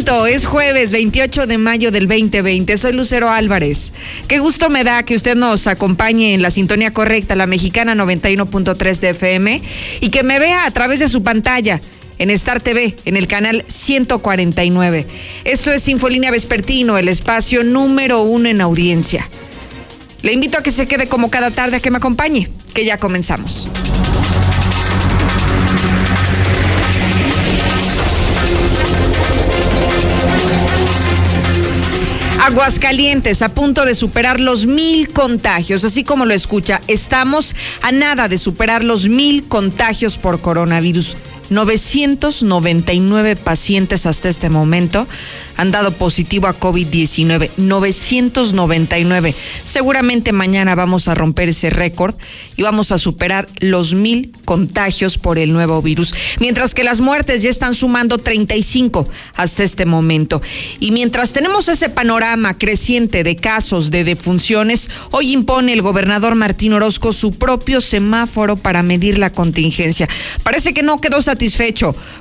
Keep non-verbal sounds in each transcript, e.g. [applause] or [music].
es jueves 28 de mayo del 2020. Soy Lucero Álvarez. Qué gusto me da que usted nos acompañe en la sintonía correcta, la mexicana 91.3 de FM, y que me vea a través de su pantalla en Star TV, en el canal 149. Esto es Infolínea Vespertino, el espacio número uno en audiencia. Le invito a que se quede como cada tarde a que me acompañe, que ya comenzamos. Aguascalientes a punto de superar los mil contagios, así como lo escucha, estamos a nada de superar los mil contagios por coronavirus. 999 pacientes hasta este momento han dado positivo a COVID-19. 999. Seguramente mañana vamos a romper ese récord y vamos a superar los mil contagios por el nuevo virus. Mientras que las muertes ya están sumando 35 hasta este momento. Y mientras tenemos ese panorama creciente de casos de defunciones, hoy impone el gobernador Martín Orozco su propio semáforo para medir la contingencia. Parece que no quedó satisfecho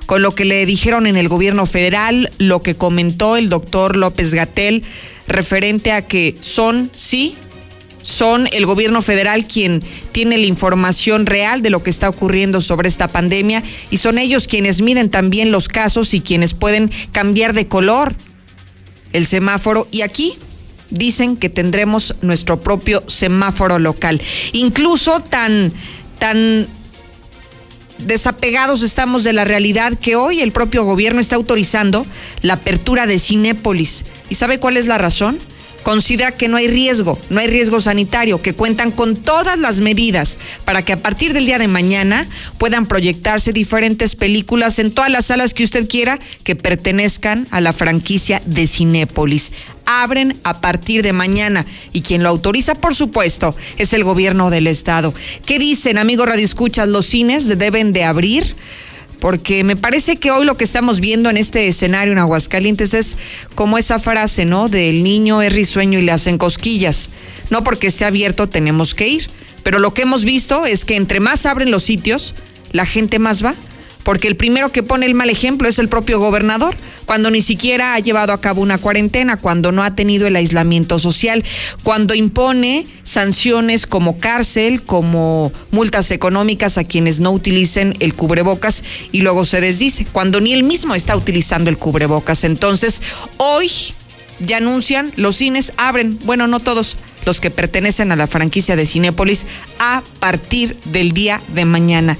con lo que le dijeron en el gobierno federal, lo que comentó el doctor López Gatel referente a que son, sí, son el gobierno federal quien tiene la información real de lo que está ocurriendo sobre esta pandemia y son ellos quienes miden también los casos y quienes pueden cambiar de color el semáforo. Y aquí dicen que tendremos nuestro propio semáforo local. Incluso tan, tan desapegados estamos de la realidad que hoy el propio gobierno está autorizando la apertura de Cinépolis. ¿Y sabe cuál es la razón? Considera que no hay riesgo, no hay riesgo sanitario, que cuentan con todas las medidas para que a partir del día de mañana puedan proyectarse diferentes películas en todas las salas que usted quiera que pertenezcan a la franquicia de Cinépolis abren a partir de mañana y quien lo autoriza, por supuesto, es el gobierno del estado. ¿Qué dicen, amigos Radio Escuchas? ¿Los cines deben de abrir? Porque me parece que hoy lo que estamos viendo en este escenario en Aguascalientes es como esa frase, ¿no? Del niño es risueño y le hacen cosquillas. No porque esté abierto tenemos que ir, pero lo que hemos visto es que entre más abren los sitios, la gente más va porque el primero que pone el mal ejemplo es el propio gobernador, cuando ni siquiera ha llevado a cabo una cuarentena, cuando no ha tenido el aislamiento social, cuando impone sanciones como cárcel, como multas económicas a quienes no utilicen el cubrebocas y luego se desdice, cuando ni él mismo está utilizando el cubrebocas. Entonces, hoy ya anuncian, los cines abren, bueno, no todos, los que pertenecen a la franquicia de Cinépolis, a partir del día de mañana.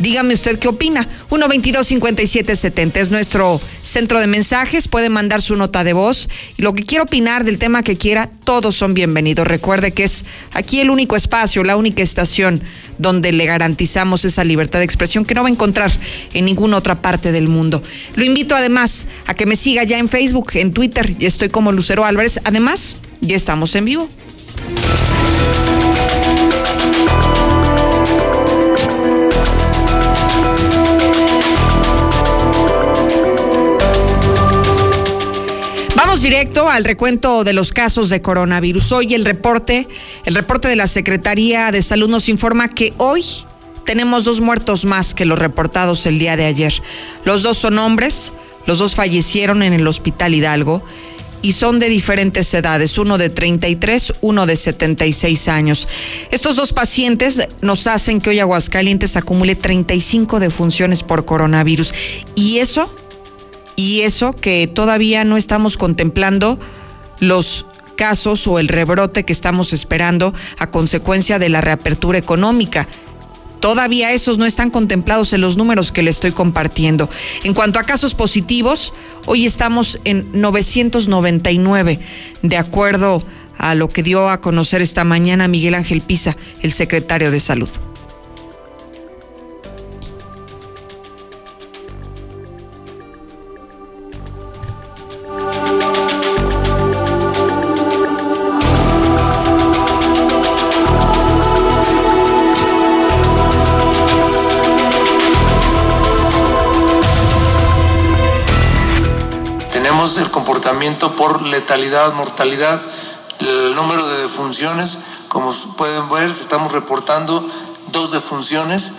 Dígame usted qué opina. 122-5770 es nuestro centro de mensajes. Puede mandar su nota de voz. Y lo que quiera opinar del tema que quiera, todos son bienvenidos. Recuerde que es aquí el único espacio, la única estación donde le garantizamos esa libertad de expresión que no va a encontrar en ninguna otra parte del mundo. Lo invito además a que me siga ya en Facebook, en Twitter. Y estoy como Lucero Álvarez. Además, ya estamos en vivo. Directo al recuento de los casos de coronavirus. Hoy el reporte, el reporte de la Secretaría de Salud nos informa que hoy tenemos dos muertos más que los reportados el día de ayer. Los dos son hombres, los dos fallecieron en el Hospital Hidalgo y son de diferentes edades, uno de 33, uno de 76 años. Estos dos pacientes nos hacen que hoy Aguascalientes acumule 35 defunciones por coronavirus y eso y eso que todavía no estamos contemplando los casos o el rebrote que estamos esperando a consecuencia de la reapertura económica. Todavía esos no están contemplados en los números que le estoy compartiendo. En cuanto a casos positivos, hoy estamos en 999, de acuerdo a lo que dio a conocer esta mañana Miguel Ángel Pisa, el secretario de Salud. Por letalidad, mortalidad, el número de defunciones. Como pueden ver, estamos reportando dos defunciones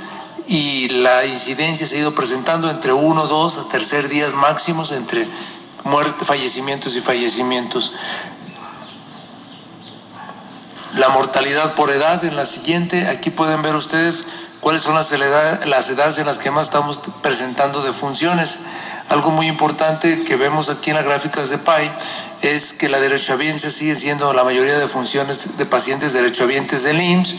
y la incidencia se ha ido presentando entre uno, dos, tercer días máximos entre muerte, fallecimientos y fallecimientos. La mortalidad por edad en la siguiente, aquí pueden ver ustedes cuáles son las edades en las que más estamos presentando defunciones. Algo muy importante que vemos aquí en las gráficas de PAI es que la derechohabiencia sigue siendo la mayoría de funciones de pacientes derechohabientes del IMSS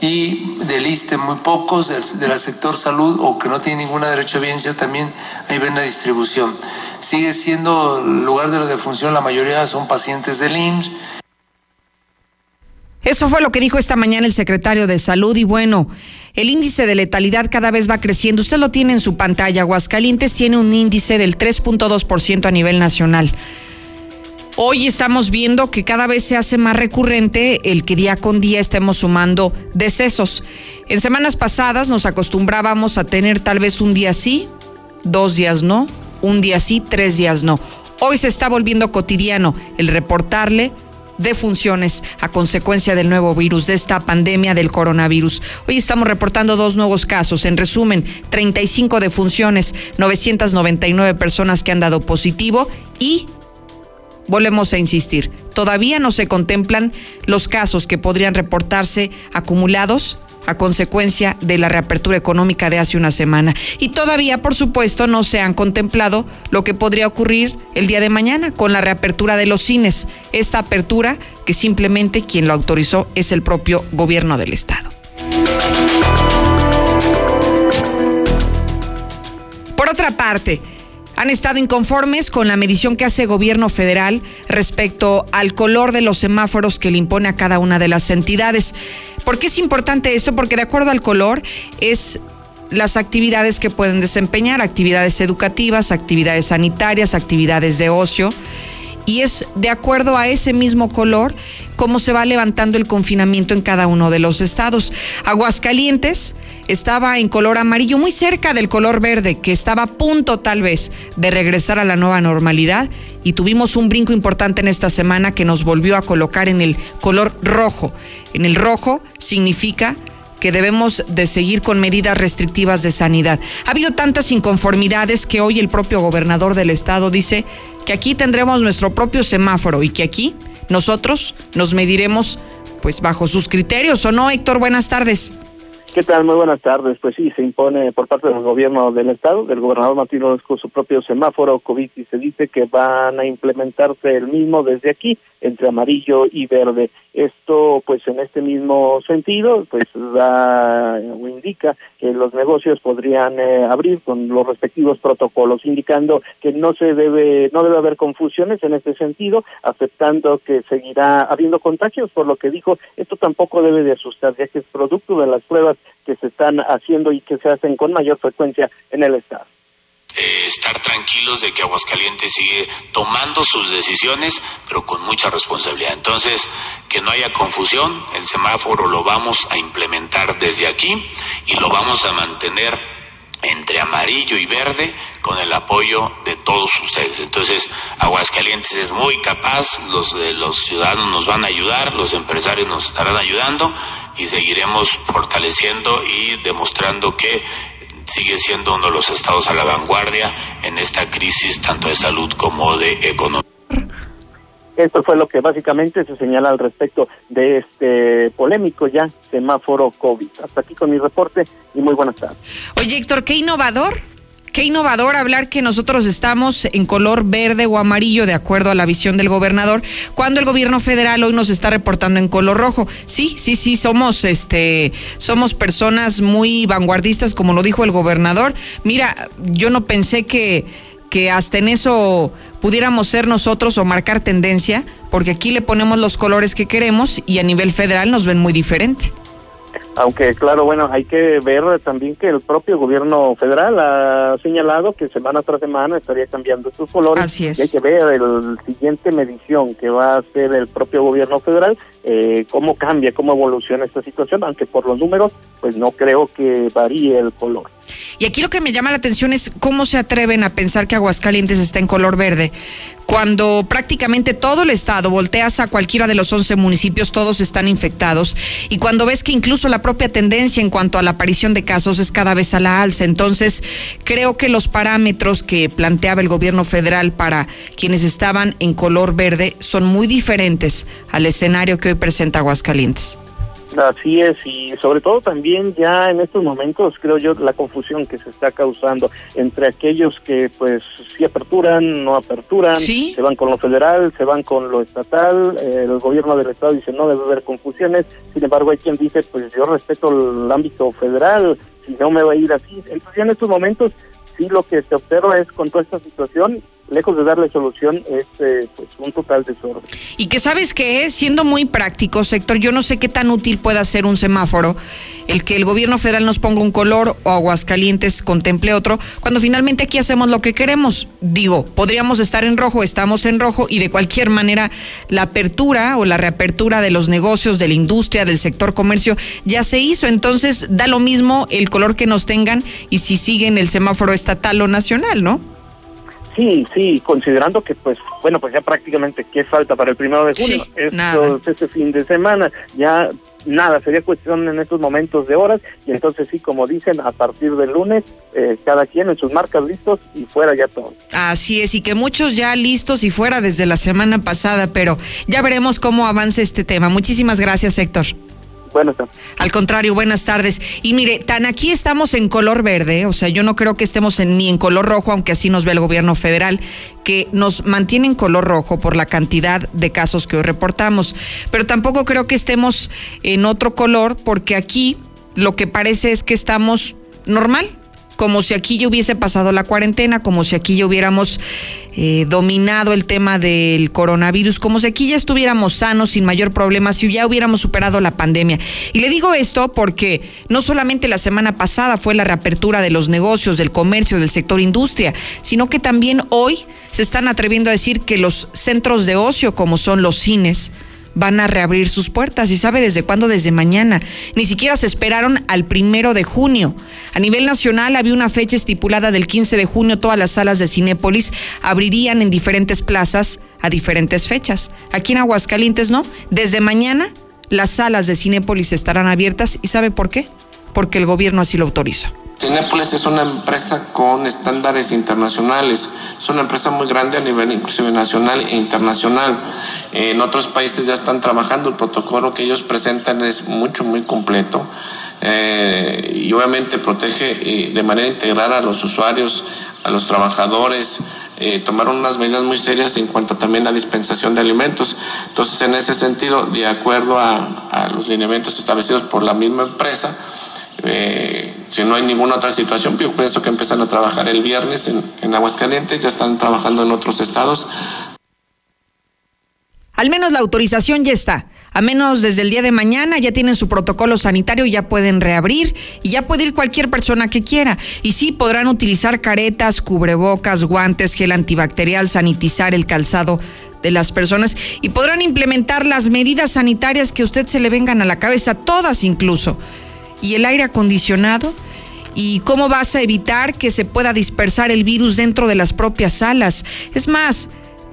y del ISTE muy pocos, del, sector salud o que no tiene ninguna derechohabiencia también ahí ven la distribución. Sigue siendo el lugar de la defunción, la mayoría son pacientes del IMSS. Eso fue lo que dijo esta mañana el secretario de Salud y bueno, el índice de letalidad cada vez va creciendo. Usted lo tiene en su pantalla. Aguascalientes tiene un índice del 3.2% a nivel nacional. Hoy estamos viendo que cada vez se hace más recurrente el que día con día estemos sumando decesos. En semanas pasadas nos acostumbrábamos a tener tal vez un día sí, dos días no, un día sí, tres días no. Hoy se está volviendo cotidiano el reportarle defunciones a consecuencia del nuevo virus, de esta pandemia del coronavirus. Hoy estamos reportando dos nuevos casos. En resumen, 35 defunciones, 999 personas que han dado positivo y volvemos a insistir, todavía no se contemplan los casos que podrían reportarse acumulados a consecuencia de la reapertura económica de hace una semana. Y todavía, por supuesto, no se han contemplado lo que podría ocurrir el día de mañana con la reapertura de los cines. Esta apertura que simplemente quien lo autorizó es el propio gobierno del estado. Por otra parte, han estado inconformes con la medición que hace gobierno federal respecto al color de los semáforos que le impone a cada una de las entidades. ¿Por qué es importante esto? Porque de acuerdo al color es las actividades que pueden desempeñar, actividades educativas, actividades sanitarias, actividades de ocio y es de acuerdo a ese mismo color cómo se va levantando el confinamiento en cada uno de los estados. Aguascalientes estaba en color amarillo, muy cerca del color verde, que estaba a punto tal vez de regresar a la nueva normalidad y tuvimos un brinco importante en esta semana que nos volvió a colocar en el color rojo. En el rojo significa que debemos de seguir con medidas restrictivas de sanidad. Ha habido tantas inconformidades que hoy el propio gobernador del estado dice que aquí tendremos nuestro propio semáforo y que aquí nosotros nos mediremos pues bajo sus criterios, ¿o no, Héctor? Buenas tardes. ¿Qué tal? Muy buenas tardes. Pues sí, se impone por parte del gobierno del estado, del gobernador Martín con su propio semáforo COVID y se dice que van a implementarse el mismo desde aquí entre amarillo y verde. Esto, pues en este mismo sentido, pues da o indica que los negocios podrían eh, abrir con los respectivos protocolos, indicando que no se debe, no debe haber confusiones en este sentido, aceptando que seguirá habiendo contagios, por lo que dijo, esto tampoco debe de asustar, ya que es producto de las pruebas que se están haciendo y que se hacen con mayor frecuencia en el estado. Eh, estar tranquilos de que Aguascalientes sigue tomando sus decisiones, pero con mucha responsabilidad. Entonces, que no haya confusión, el semáforo lo vamos a implementar desde aquí y lo vamos a mantener entre amarillo y verde con el apoyo de todos ustedes. Entonces, Aguascalientes es muy capaz, los, eh, los ciudadanos nos van a ayudar, los empresarios nos estarán ayudando y seguiremos fortaleciendo y demostrando que sigue siendo uno de los estados a la vanguardia en esta crisis tanto de salud como de economía. Esto fue lo que básicamente se señala al respecto de este polémico ya semáforo COVID. Hasta aquí con mi reporte y muy buenas tardes. Oye, Héctor, qué innovador Qué innovador hablar que nosotros estamos en color verde o amarillo de acuerdo a la visión del gobernador, cuando el gobierno federal hoy nos está reportando en color rojo. Sí, sí, sí, somos este somos personas muy vanguardistas como lo dijo el gobernador. Mira, yo no pensé que que hasta en eso pudiéramos ser nosotros o marcar tendencia, porque aquí le ponemos los colores que queremos y a nivel federal nos ven muy diferente. Aunque, claro, bueno, hay que ver también que el propio gobierno federal ha señalado que semana tras semana estaría cambiando sus colores. Así es. Y hay que ver el siguiente medición que va a hacer el propio gobierno federal, eh, cómo cambia, cómo evoluciona esta situación, aunque por los números, pues no creo que varíe el color. Y aquí lo que me llama la atención es cómo se atreven a pensar que Aguascalientes está en color verde, cuando prácticamente todo el estado, volteas a cualquiera de los 11 municipios, todos están infectados, y cuando ves que incluso la propia tendencia en cuanto a la aparición de casos es cada vez a la alza. Entonces, creo que los parámetros que planteaba el gobierno federal para quienes estaban en color verde son muy diferentes al escenario que hoy presenta Aguascalientes. Así es, y sobre todo también ya en estos momentos creo yo la confusión que se está causando entre aquellos que pues sí aperturan, no aperturan, se van con lo federal, se van con lo estatal, eh, el gobierno del estado dice no debe haber confusiones, sin embargo hay quien dice pues yo respeto el ámbito federal, si no me va a ir así, entonces ya en estos momentos sí lo que se observa es con toda esta situación lejos de darle solución, es eh, pues un total desorden. Y que sabes que siendo muy práctico, sector, yo no sé qué tan útil pueda ser un semáforo, el que el gobierno federal nos ponga un color o Aguascalientes contemple otro, cuando finalmente aquí hacemos lo que queremos. Digo, podríamos estar en rojo, estamos en rojo, y de cualquier manera la apertura o la reapertura de los negocios, de la industria, del sector comercio, ya se hizo. Entonces da lo mismo el color que nos tengan y si siguen el semáforo estatal o nacional, ¿no? Sí, sí, considerando que pues, bueno, pues ya prácticamente qué falta para el primero de junio, sí, este fin de semana, ya nada, sería cuestión en estos momentos de horas y entonces sí, como dicen, a partir del lunes, eh, cada quien en sus marcas listos y fuera ya todo. Así es, y que muchos ya listos y fuera desde la semana pasada, pero ya veremos cómo avanza este tema. Muchísimas gracias, Héctor. Buenas tardes. Al contrario, buenas tardes. Y mire, tan aquí estamos en color verde, o sea, yo no creo que estemos ni en color rojo, aunque así nos ve el gobierno federal, que nos mantiene en color rojo por la cantidad de casos que hoy reportamos. Pero tampoco creo que estemos en otro color, porque aquí lo que parece es que estamos normal, como si aquí ya hubiese pasado la cuarentena, como si aquí ya hubiéramos eh, dominado el tema del coronavirus, como si aquí ya estuviéramos sanos, sin mayor problema, si ya hubiéramos superado la pandemia. Y le digo esto porque no solamente la semana pasada fue la reapertura de los negocios, del comercio, del sector industria, sino que también hoy se están atreviendo a decir que los centros de ocio, como son los cines, van a reabrir sus puertas. ¿Y sabe desde cuándo? Desde mañana. Ni siquiera se esperaron al primero de junio. A nivel nacional había una fecha estipulada del 15 de junio. Todas las salas de Cinépolis abrirían en diferentes plazas a diferentes fechas. Aquí en Aguascalientes no. Desde mañana las salas de Cinépolis estarán abiertas. ¿Y sabe por qué? Porque el gobierno así lo autorizó. Cinépolis es una empresa con estándares internacionales, es una empresa muy grande a nivel inclusive nacional e internacional. En otros países ya están trabajando, el protocolo que ellos presentan es mucho, muy completo eh, y obviamente protege eh, de manera integral a los usuarios, a los trabajadores, eh, tomaron unas medidas muy serias en cuanto también a dispensación de alimentos. Entonces, en ese sentido, de acuerdo a, a los lineamientos establecidos por la misma empresa, eh, si no hay ninguna otra situación, yo pienso que empiezan a trabajar el viernes en, en Aguascalientes, ya están trabajando en otros estados. Al menos la autorización ya está. A menos desde el día de mañana ya tienen su protocolo sanitario, ya pueden reabrir y ya puede ir cualquier persona que quiera. Y sí, podrán utilizar caretas, cubrebocas, guantes, gel antibacterial, sanitizar el calzado de las personas y podrán implementar las medidas sanitarias que a usted se le vengan a la cabeza, todas incluso y el aire acondicionado? ¿Y cómo vas a evitar que se pueda dispersar el virus dentro de las propias salas? Es más,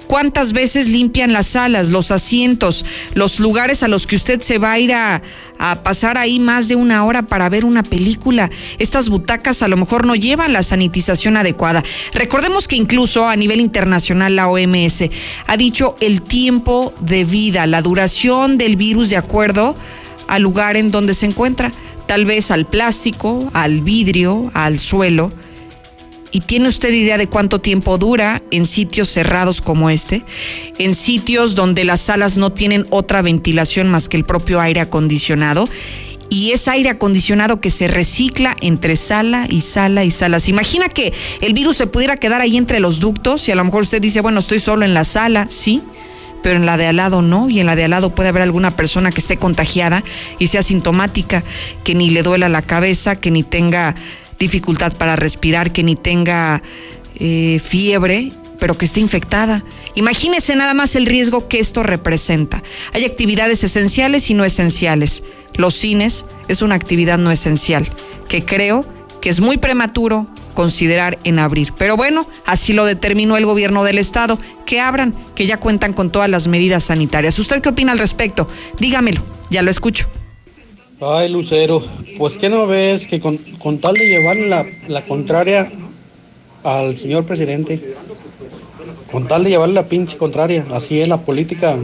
¿cuántas veces limpian las salas, los asientos, los lugares a los que usted se va a ir a, pasar ahí más de una hora para ver una película? Estas butacas a lo mejor no llevan la sanitización adecuada. Recordemos que incluso a nivel internacional la OMS ha dicho el tiempo de vida, la duración del virus de acuerdo al lugar en donde se encuentra tal vez al plástico, al vidrio, al suelo. ¿Y tiene usted idea de cuánto tiempo dura en sitios cerrados como este? En sitios donde las salas no tienen otra ventilación más que el propio aire acondicionado. Y es aire acondicionado que se recicla entre sala y sala y sala. ¿Se imagina que el virus se pudiera quedar ahí entre los ductos? Y a lo mejor usted dice, bueno, estoy solo en la sala, sí pero en la de al lado no, y en la de al lado puede haber alguna persona que esté contagiada y sea sintomática, que ni le duela la cabeza, que ni tenga dificultad para respirar, que ni tenga eh, fiebre, pero que esté infectada. Imagínese nada más el riesgo que esto representa. Hay actividades esenciales y no esenciales. Los cines es una actividad no esencial, que creo que es muy prematuro considerar en abrir. Pero bueno, así lo determinó el gobierno del estado, que abran, que ya cuentan con todas las medidas sanitarias. ¿Usted qué opina al respecto? Dígamelo, ya lo escucho. Ay, Lucero, pues ¿qué no ves que con, tal de llevar la, la contraria al señor presidente, con tal de llevarle la pinche contraria, así es la política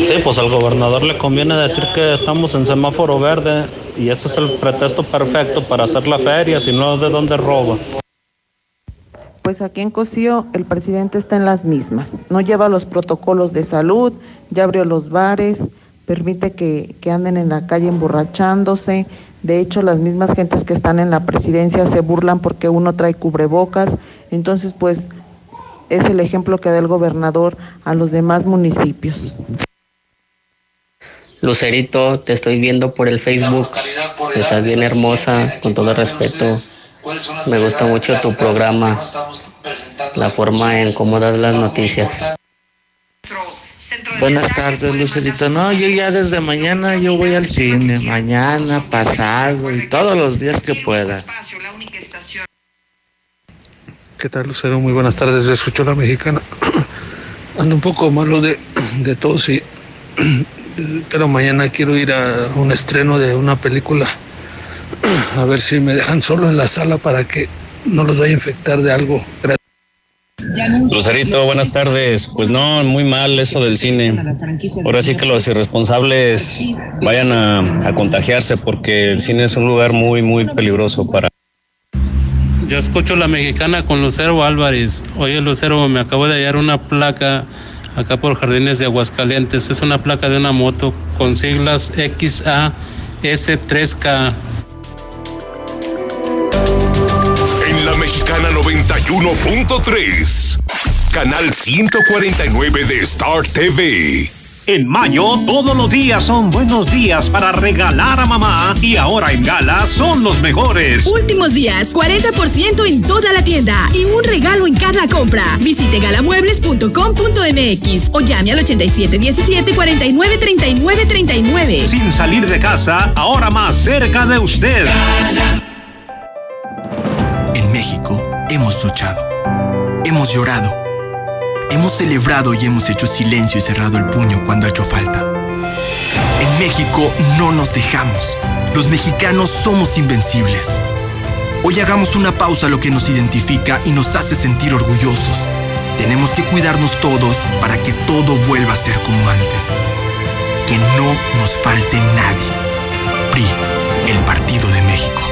Sí, pues al gobernador le conviene decir que estamos en semáforo verde y ese es el pretexto perfecto para hacer la feria, si no, ¿de dónde roba? Pues aquí en Cocío el presidente está en las mismas. No lleva los protocolos de salud, ya abrió los bares, permite que, que anden en la calle emborrachándose. De hecho, las mismas gentes que están en la presidencia se burlan porque uno trae cubrebocas. Entonces, pues es el ejemplo que da el gobernador a los demás municipios. Lucerito, te estoy viendo por el Facebook. Estás bien hermosa, con todo respeto. Me gusta mucho tu programa, la forma en cómo das las noticias. Buenas tardes, Lucerito. No, yo ya desde mañana yo voy al cine, mañana, pasado y todos los días que pueda. ¿Qué tal, Lucero? Muy buenas tardes. Escucho la mexicana. [coughs] Ando un poco malo de, de tos y pero mañana quiero ir a un estreno de una película. [clears throat] A ver si me dejan solo en la sala para que no los vaya a infectar de algo. Lucerito, buenas tardes. Pues no, muy mal eso del cine. Ahora sí que los irresponsables vayan a, a contagiarse porque el cine es un lugar muy, muy peligroso para yo escucho la mexicana con Lucero Álvarez. Oye, Lucero, me acabo de hallar una placa acá por Jardines de Aguascalientes. Es una placa de una moto con siglas XAS3K. En la mexicana 91.3, canal 149 de Star TV. En mayo, todos los días son buenos días para regalar a mamá y ahora en Gala son los mejores. Últimos días, 40% en toda la tienda y un regalo en cada compra. Visite galamuebles.com.mx o llame al 8717 49 39 39. Sin salir de casa, ahora más cerca de usted. En México hemos luchado, hemos llorado Hemos celebrado y hemos hecho silencio y cerrado el puño cuando ha hecho falta. En México no nos dejamos. Los mexicanos somos invencibles. Hoy hagamos una pausa a lo que nos identifica y nos hace sentir orgullosos. Tenemos que cuidarnos todos para que todo vuelva a ser como antes. Que no nos falte nadie. PRI, el Partido de México.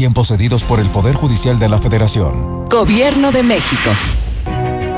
Tiempos cedidos por el Poder Judicial de la Federación. Gobierno de México.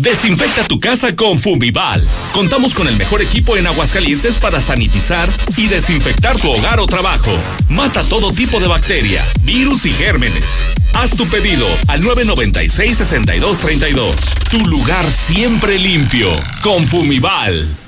Desinfecta tu casa con Fumival. Contamos con el mejor equipo en Aguascalientes para sanitizar y desinfectar tu hogar o trabajo. Mata todo tipo de bacteria, virus y gérmenes. Haz tu pedido al 996-6232. Tu lugar siempre limpio con Fumival.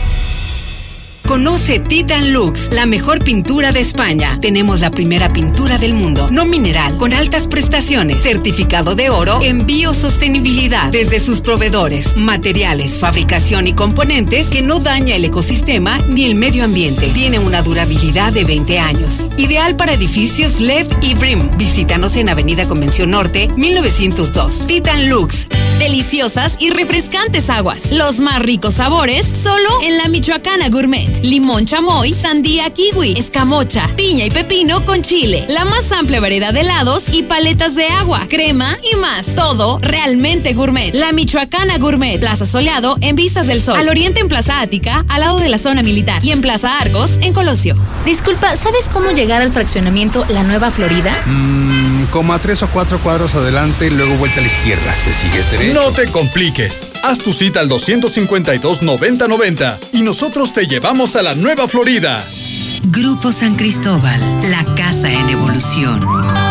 Conoce Titan Lux, la mejor pintura de España. Tenemos la primera pintura del mundo, no mineral, con altas prestaciones, certificado de oro en biosostenibilidad desde sus proveedores, materiales, fabricación y componentes que no daña el ecosistema ni el medio ambiente. Tiene una durabilidad de 20 años. Ideal para edificios LED y BRIM. Visítanos en Avenida Convención Norte, 1902. Titan Lux. Deliciosas y refrescantes aguas. Los más ricos sabores solo en la Michoacana Gourmet. Limón chamoy, sandía kiwi, escamocha, piña y pepino con chile. La más amplia variedad de helados y paletas de agua, crema y más. Todo realmente gourmet. La Michoacana Gourmet. Plaza Soleado en Vistas del Sol. Al oriente en Plaza Ática, al lado de la zona militar. Y en Plaza Argos, en Colosio. Disculpa, ¿sabes cómo llegar al fraccionamiento La Nueva Florida? Mmm, como a tres o cuatro cuadros adelante, luego vuelta a la izquierda. ¿Te sigues derecho? No te compliques. Haz tu cita al 252-9090 y nosotros te llevamos a la Nueva Florida. Grupo San Cristóbal, la casa en evolución.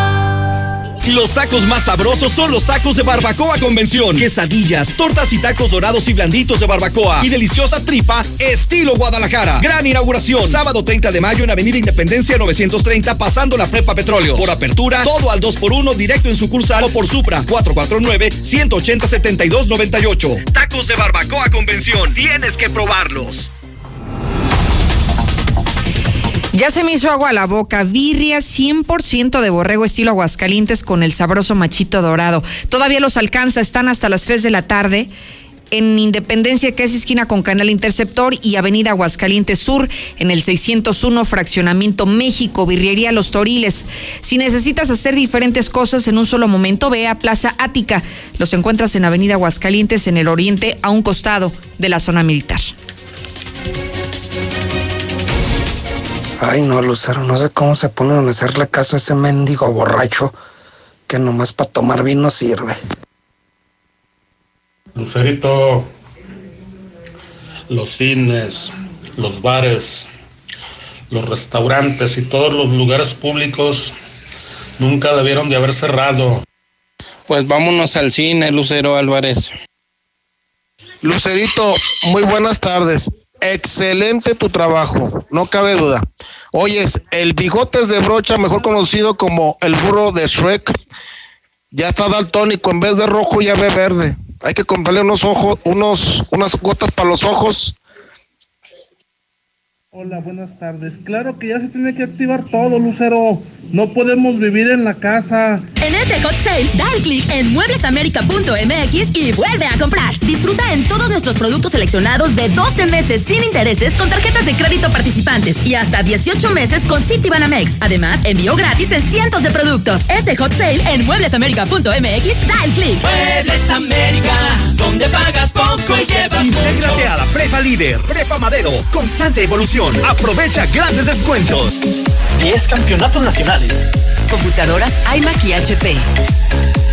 Los tacos más sabrosos son los tacos de barbacoa convención. Quesadillas, tortas y tacos dorados y blanditos de barbacoa. Y deliciosa tripa estilo Guadalajara. Gran inauguración. Sábado 30 de mayo en Avenida Independencia 930 pasando la Prepa Petróleo. Por apertura, todo al 2x1 directo en sucursal o por Supra 449-180-7298. Tacos de barbacoa convención. Tienes que probarlos. Ya se me hizo agua a la boca. Birria 100% de borrego estilo Aguascalientes con el sabroso machito dorado. Todavía los alcanza, están hasta las 3 de la tarde en Independencia, que es esquina con Canal Interceptor y Avenida Aguascalientes Sur, en el 601 Fraccionamiento México, Birrería Los Toriles. Si necesitas hacer diferentes cosas en un solo momento, ve a Plaza Ática. Los encuentras en Avenida Aguascalientes, en el oriente, a un costado de la zona militar. Ay, no, Lucero, no sé cómo se ponen a hacerle caso a ese mendigo borracho que nomás para tomar vino sirve. Lucerito, los cines, los bares, los restaurantes y todos los lugares públicos nunca debieron de haber cerrado. Pues vámonos al cine, Lucero Álvarez. Lucerito, muy buenas tardes. Excelente tu trabajo, no cabe duda. Oyes, el bigotes de brocha, mejor conocido como el burro de Shrek, ya está daltónico, en vez de rojo ya ve verde. Hay que comprarle unos ojos, unos, unas gotas para los ojos. Hola, buenas tardes. Claro que ya se tiene que activar todo, Lucero. No podemos vivir en la casa. En este hot sale, da el clic en mueblesamerica.mx y vuelve a comprar. Nuestros productos seleccionados de 12 meses sin intereses con tarjetas de crédito participantes y hasta 18 meses con Citibanamex. Además, envío gratis en cientos de productos. Este hot sale en mueblesamerica.mx, da el clic. Muebles América, donde pagas poco y llevas Intégrate mucho. a la Prepa Líder, Prepa Madero, constante evolución. Aprovecha grandes descuentos. 10 campeonatos nacionales. Computadoras iMac y HP.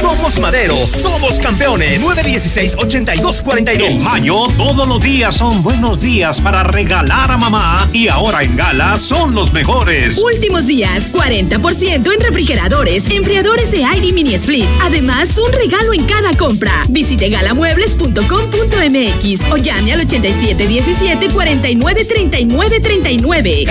Somos Madero, somos campeones. 916-8242. En mayo, todos los días son buenos días para regalar a mamá y ahora en Gala son los mejores. Últimos días, 40% en refrigeradores, enfriadores de aire y mini split. Además, un regalo en cada compra. Visite galamuebles.com.mx o llame al 8717 49 39 39.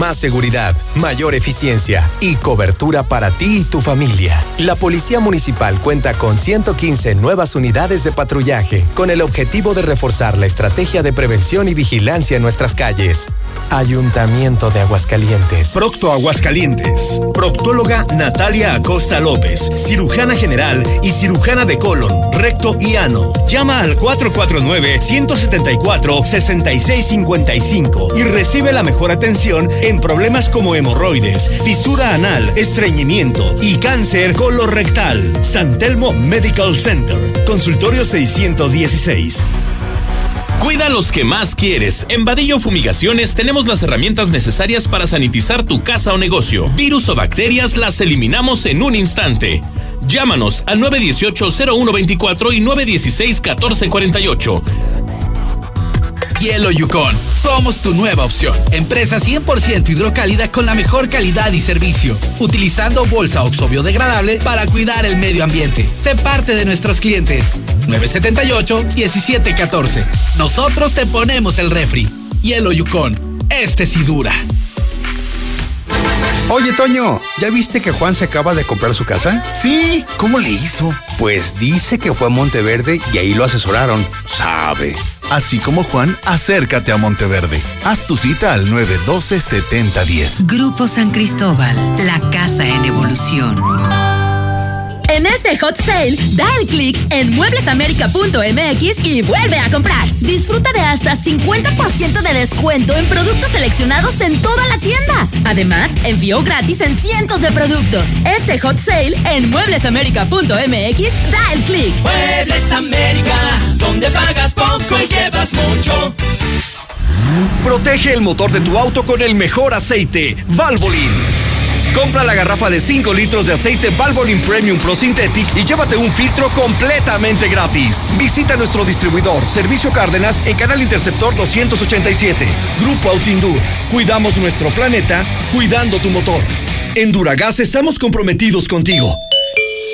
Más seguridad, mayor eficiencia y cobertura para ti y tu familia. La Policía Municipal cuenta con 115 nuevas unidades de patrullaje con el objetivo de reforzar la estrategia de prevención y vigilancia en nuestras calles. Ayuntamiento de Aguascalientes. Procto Aguascalientes. Proctóloga Natalia Acosta López, cirujana general y cirujana de colon, recto y ano. Llama al 449-174-6655 y recibe la mejor atención en problemas como hemorroides, fisura anal, estreñimiento y cáncer colorectal. San Telmo Medical Center, consultorio 616. Cuida los que más quieres. En Vadillo Fumigaciones tenemos las herramientas necesarias para sanitizar tu casa o negocio. Virus o bacterias las eliminamos en un instante. Llámanos al 918-0124 y 916-1448. Hielo Yukon. Somos tu nueva opción. Empresa 100% hidrocálida con la mejor calidad y servicio. Utilizando bolsa oxo biodegradable para cuidar el medio ambiente. Sé parte de nuestros clientes. 978-1714. Nosotros te ponemos el refri. Hielo Yukon. Este sí dura. Oye, Toño, ¿ya viste que Juan se acaba de comprar su casa? Sí, ¿cómo le hizo? Pues dice que fue a Monteverde y ahí lo asesoraron. Sabe. Así como Juan, acércate a Monteverde. Haz tu cita al 912-7010. Grupo San Cristóbal, la casa en evolución. En este hot sale, da el clic en mueblesamerica.mx y vuelve a comprar. Disfruta de hasta 50% de descuento en productos seleccionados en toda la tienda. Además, envío gratis en cientos de productos. Este hot sale en mueblesamerica.mx, da el clic. Muebles América, donde pagas poco y llevas mucho. Protege el motor de tu auto con el mejor aceite, Valvoline. Compra la garrafa de 5 litros de aceite Valvoline Premium Pro Synthetic y llévate un filtro completamente gratis. Visita nuestro distribuidor, Servicio Cárdenas, en Canal Interceptor 287. Grupo Autindur. Cuidamos nuestro planeta, cuidando tu motor. En Duragas estamos comprometidos contigo.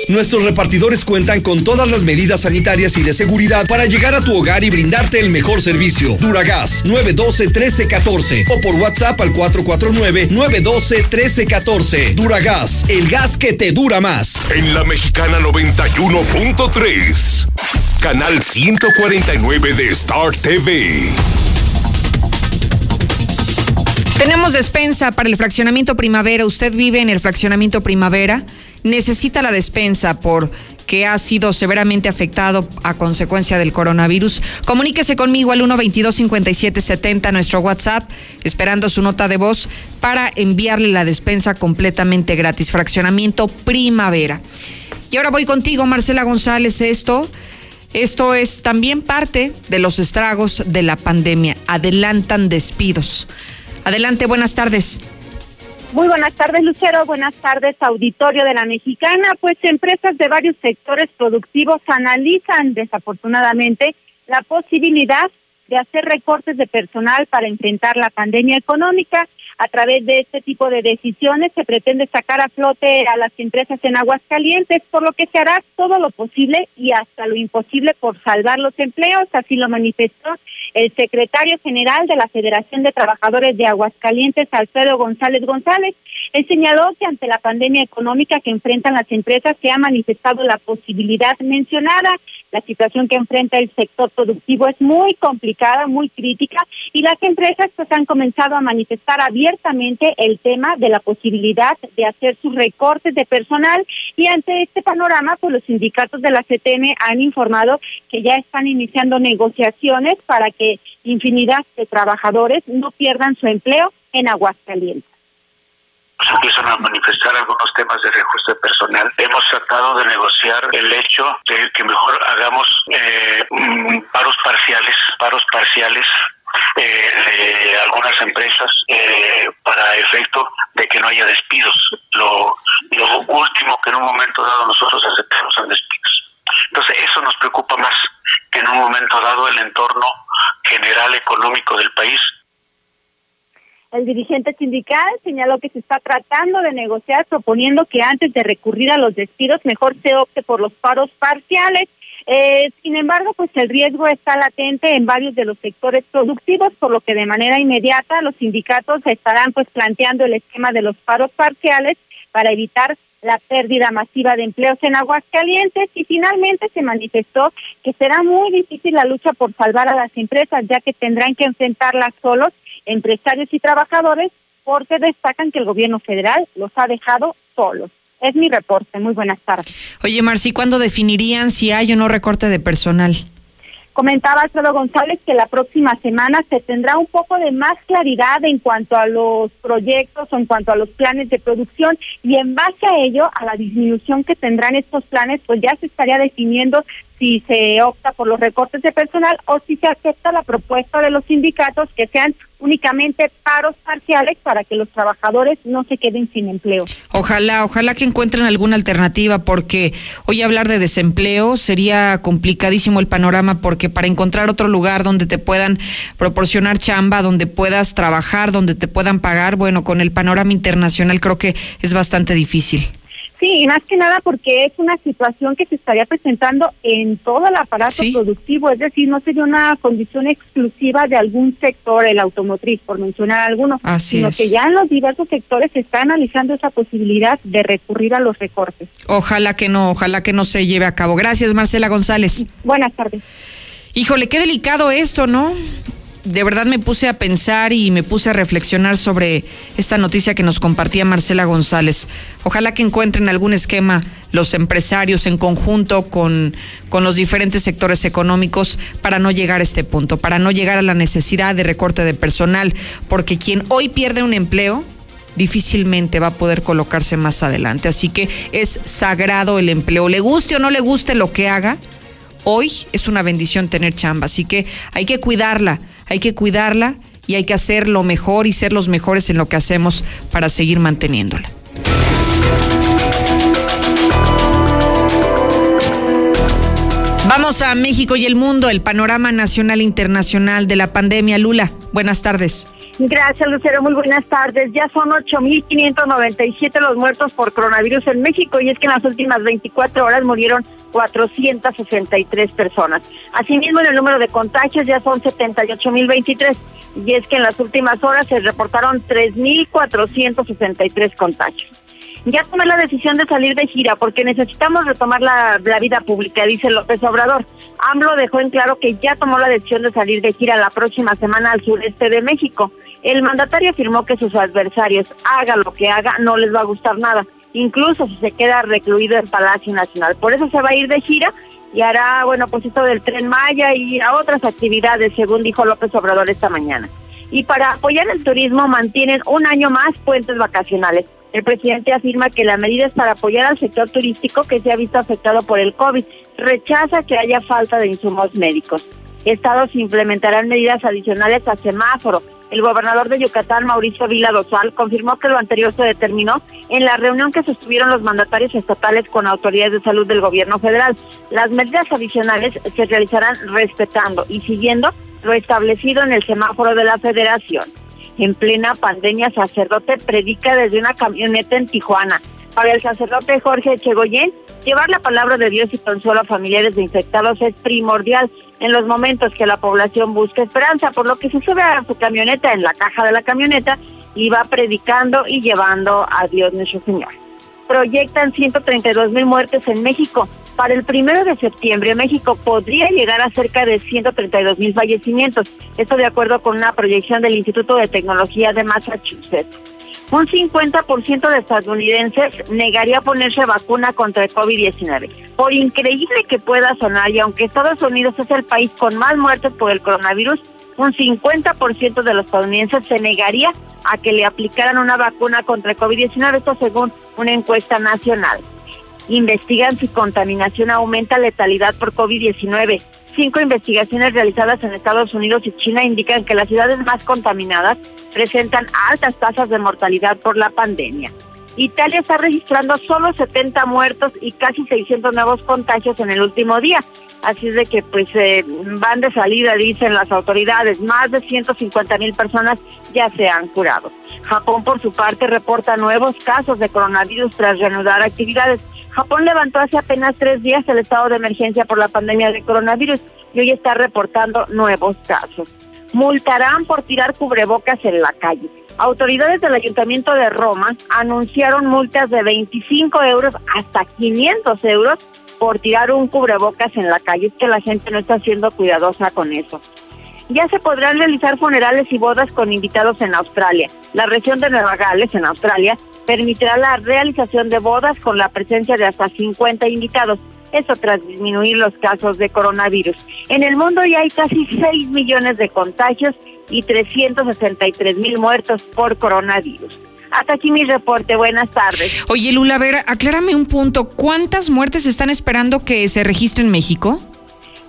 Nuestros repartidores cuentan con todas las medidas sanitarias y de seguridad para llegar a tu hogar y brindarte el mejor servicio. Duragas 912-1314 o por WhatsApp al 449-912-1314. Duragas, el gas que te dura más. En la mexicana 91.3, canal 149 de Star TV. Tenemos despensa para el fraccionamiento primavera. ¿Usted vive en el fraccionamiento primavera? necesita la despensa por que ha sido severamente afectado a consecuencia del coronavirus. Comuníquese conmigo al 122-5770, nuestro WhatsApp, esperando su nota de voz para enviarle la despensa completamente gratis. Fraccionamiento Primavera. Y ahora voy contigo, Marcela González. Esto, esto es también parte de los estragos de la pandemia. Adelantan despidos. Adelante, buenas tardes. Muy buenas tardes, Lucero. Buenas tardes, auditorio de la Mexicana. Pues empresas de varios sectores productivos analizan desafortunadamente la posibilidad de hacer recortes de personal para enfrentar la pandemia económica. A través de este tipo de decisiones se pretende sacar a flote a las empresas en Aguascalientes, por lo que se hará todo lo posible y hasta lo imposible por salvar los empleos. Así lo manifestó el secretario general de la Federación de Trabajadores de Aguascalientes, Alfredo González González. Él señaló que ante la pandemia económica que enfrentan las empresas se ha manifestado la posibilidad mencionada. La situación que enfrenta el sector productivo es muy complicada, muy crítica y las empresas pues han comenzado a manifestar abiertamente el tema de la posibilidad de hacer sus recortes de personal y ante este panorama pues los sindicatos de la CTM han informado que ya están iniciando negociaciones para que infinidad de trabajadores no pierdan su empleo en Aguascalientes se empiezan a manifestar algunos temas de reajuste personal. Hemos tratado de negociar el hecho de que mejor hagamos eh, mm, paros parciales, paros parciales eh, de algunas empresas eh, para efecto de que no haya despidos. Lo, lo último que en un momento dado nosotros aceptamos son despidos. Entonces eso nos preocupa más que en un momento dado el entorno general económico del país. El dirigente sindical señaló que se está tratando de negociar proponiendo que antes de recurrir a los despidos mejor se opte por los paros parciales. Eh, sin embargo, pues el riesgo está latente en varios de los sectores productivos, por lo que de manera inmediata los sindicatos estarán pues planteando el esquema de los paros parciales para evitar la pérdida masiva de empleos en Aguascalientes y finalmente se manifestó que será muy difícil la lucha por salvar a las empresas ya que tendrán que enfrentarlas solos empresarios y trabajadores porque destacan que el gobierno federal los ha dejado solos. Es mi reporte. Muy buenas tardes. Oye, Marci, ¿cuándo definirían si hay o no recorte de personal? Comentaba Alfredo González que la próxima semana se tendrá un poco de más claridad en cuanto a los proyectos o en cuanto a los planes de producción y en base a ello, a la disminución que tendrán estos planes, pues ya se estaría definiendo si se opta por los recortes de personal o si se acepta la propuesta de los sindicatos que sean únicamente paros parciales para que los trabajadores no se queden sin empleo. Ojalá, ojalá que encuentren alguna alternativa porque hoy hablar de desempleo sería complicadísimo el panorama porque para encontrar otro lugar donde te puedan proporcionar chamba, donde puedas trabajar, donde te puedan pagar, bueno, con el panorama internacional creo que es bastante difícil. Sí, y más que nada porque es una situación que se estaría presentando en todo el aparato productivo, es decir, no sería una condición exclusiva de algún sector, el automotriz, por mencionar alguno, sino que ya en los diversos sectores se está analizando esa posibilidad de recurrir a los recortes. Ojalá que no, ojalá que no se lleve a cabo. Gracias, Marcela González. Buenas tardes. Híjole, qué delicado esto, ¿no? De verdad me puse a pensar y me puse a reflexionar sobre esta noticia que nos compartía Marcela González. Ojalá que encuentren algún esquema los empresarios en conjunto con, con los diferentes sectores económicos para no llegar a este punto, para no llegar a la necesidad de recorte de personal, porque quien hoy pierde un empleo difícilmente va a poder colocarse más adelante. Así que es sagrado el empleo, le guste o no le guste lo que haga. Hoy es una bendición tener chamba, así que hay que cuidarla hay que cuidarla y hay que hacer lo mejor y ser los mejores en lo que hacemos para seguir manteniéndola. Vamos a México y el mundo, el panorama nacional e internacional de la pandemia. Lula, buenas tardes. Gracias, Lucero. Muy buenas tardes. Ya son 8.597 los muertos por coronavirus en México y es que en las últimas 24 horas murieron 463 personas. Asimismo, en el número de contagios ya son 78.023 y es que en las últimas horas se reportaron 3.463 contagios. Ya tomé la decisión de salir de gira porque necesitamos retomar la, la, vida pública, dice López Obrador. AMLO dejó en claro que ya tomó la decisión de salir de gira la próxima semana al sureste de México. El mandatario afirmó que sus adversarios, haga lo que haga, no les va a gustar nada, incluso si se queda recluido en Palacio Nacional. Por eso se va a ir de gira y hará, bueno, pues esto del tren Maya y a otras actividades, según dijo López Obrador esta mañana. Y para apoyar el turismo mantienen un año más puentes vacacionales. El presidente afirma que la medida es para apoyar al sector turístico que se ha visto afectado por el COVID. Rechaza que haya falta de insumos médicos. Estados implementarán medidas adicionales a semáforo el gobernador de Yucatán, Mauricio Vila Dosal, confirmó que lo anterior se determinó en la reunión que sostuvieron los mandatarios estatales con autoridades de salud del gobierno federal. Las medidas adicionales se realizarán respetando y siguiendo lo establecido en el semáforo de la federación. En plena pandemia, sacerdote predica desde una camioneta en Tijuana. Para el sacerdote Jorge Echegoyen, llevar la palabra de Dios y consuelo a familiares de infectados es primordial en los momentos que la población busca esperanza, por lo que se sube a su camioneta en la caja de la camioneta y va predicando y llevando a Dios nuestro Señor. Proyectan 132 mil muertes en México. Para el primero de septiembre, México podría llegar a cerca de 132 mil fallecimientos. Esto de acuerdo con una proyección del Instituto de Tecnología de Massachusetts. Un 50% de estadounidenses negaría ponerse vacuna contra el COVID-19. Por increíble que pueda sonar, y aunque Estados Unidos es el país con más muertes por el coronavirus, un 50% de los estadounidenses se negaría a que le aplicaran una vacuna contra el COVID-19, esto según una encuesta nacional. Investigan si contaminación aumenta letalidad por COVID-19. Cinco investigaciones realizadas en Estados Unidos y China indican que las ciudades más contaminadas presentan altas tasas de mortalidad por la pandemia. Italia está registrando solo 70 muertos y casi 600 nuevos contagios en el último día. Así es de que pues eh, van de salida, dicen las autoridades. Más de 150 mil personas ya se han curado. Japón, por su parte, reporta nuevos casos de coronavirus tras reanudar actividades. Japón levantó hace apenas tres días el estado de emergencia por la pandemia de coronavirus y hoy está reportando nuevos casos. Multarán por tirar cubrebocas en la calle. Autoridades del Ayuntamiento de Roma anunciaron multas de 25 euros hasta 500 euros por tirar un cubrebocas en la calle. Es que la gente no está siendo cuidadosa con eso. Ya se podrán realizar funerales y bodas con invitados en Australia. La región de Nueva Gales, en Australia, permitirá la realización de bodas con la presencia de hasta 50 invitados. Eso tras disminuir los casos de coronavirus. En el mundo ya hay casi 6 millones de contagios y 363 mil muertos por coronavirus. Hasta aquí mi reporte. Buenas tardes. Oye, Lula, a ver, aclárame un punto. ¿Cuántas muertes están esperando que se registre en México?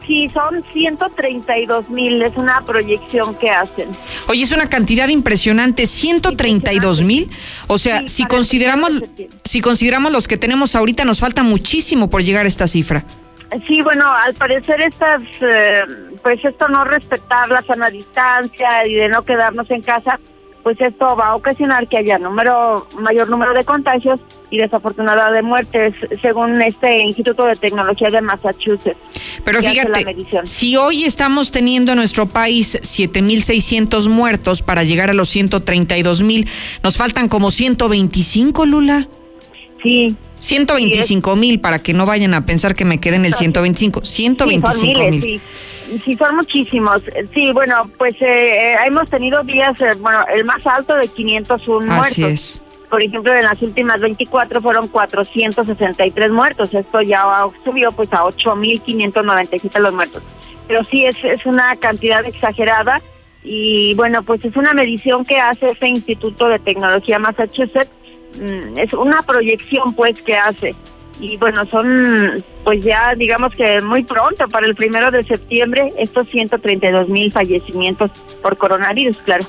Sí, son 132 mil, es una proyección que hacen. Oye, es una cantidad impresionante, 132 mil. O sea, si consideramos, si consideramos los que tenemos ahorita, nos falta muchísimo por llegar a esta cifra. Sí, bueno, al parecer estas, eh, pues esto no respetar la sana distancia y de no quedarnos en casa, pues esto va a ocasionar que haya número mayor número de contagios y desafortunada de muertes, según este Instituto de Tecnología de Massachusetts. Pero fíjate, si hoy estamos teniendo en nuestro país 7.600 muertos para llegar a los 132.000, nos faltan como 125, Lula. Sí. 125 mil para que no vayan a pensar que me quede en el 125. 125 mil. Sí, sí, son muchísimos. Sí, bueno, pues eh, hemos tenido días, eh, bueno, el más alto de 501 Así muertos. es. Por ejemplo, en las últimas 24 fueron 463 muertos. Esto ya subió pues a 8.597 los muertos. Pero sí es, es una cantidad exagerada y bueno, pues es una medición que hace ese Instituto de Tecnología Massachusetts. Mm, Es una proyección pues que hace. Y bueno, son pues ya digamos que muy pronto, para el primero de septiembre, estos 132 mil fallecimientos por coronavirus, claro.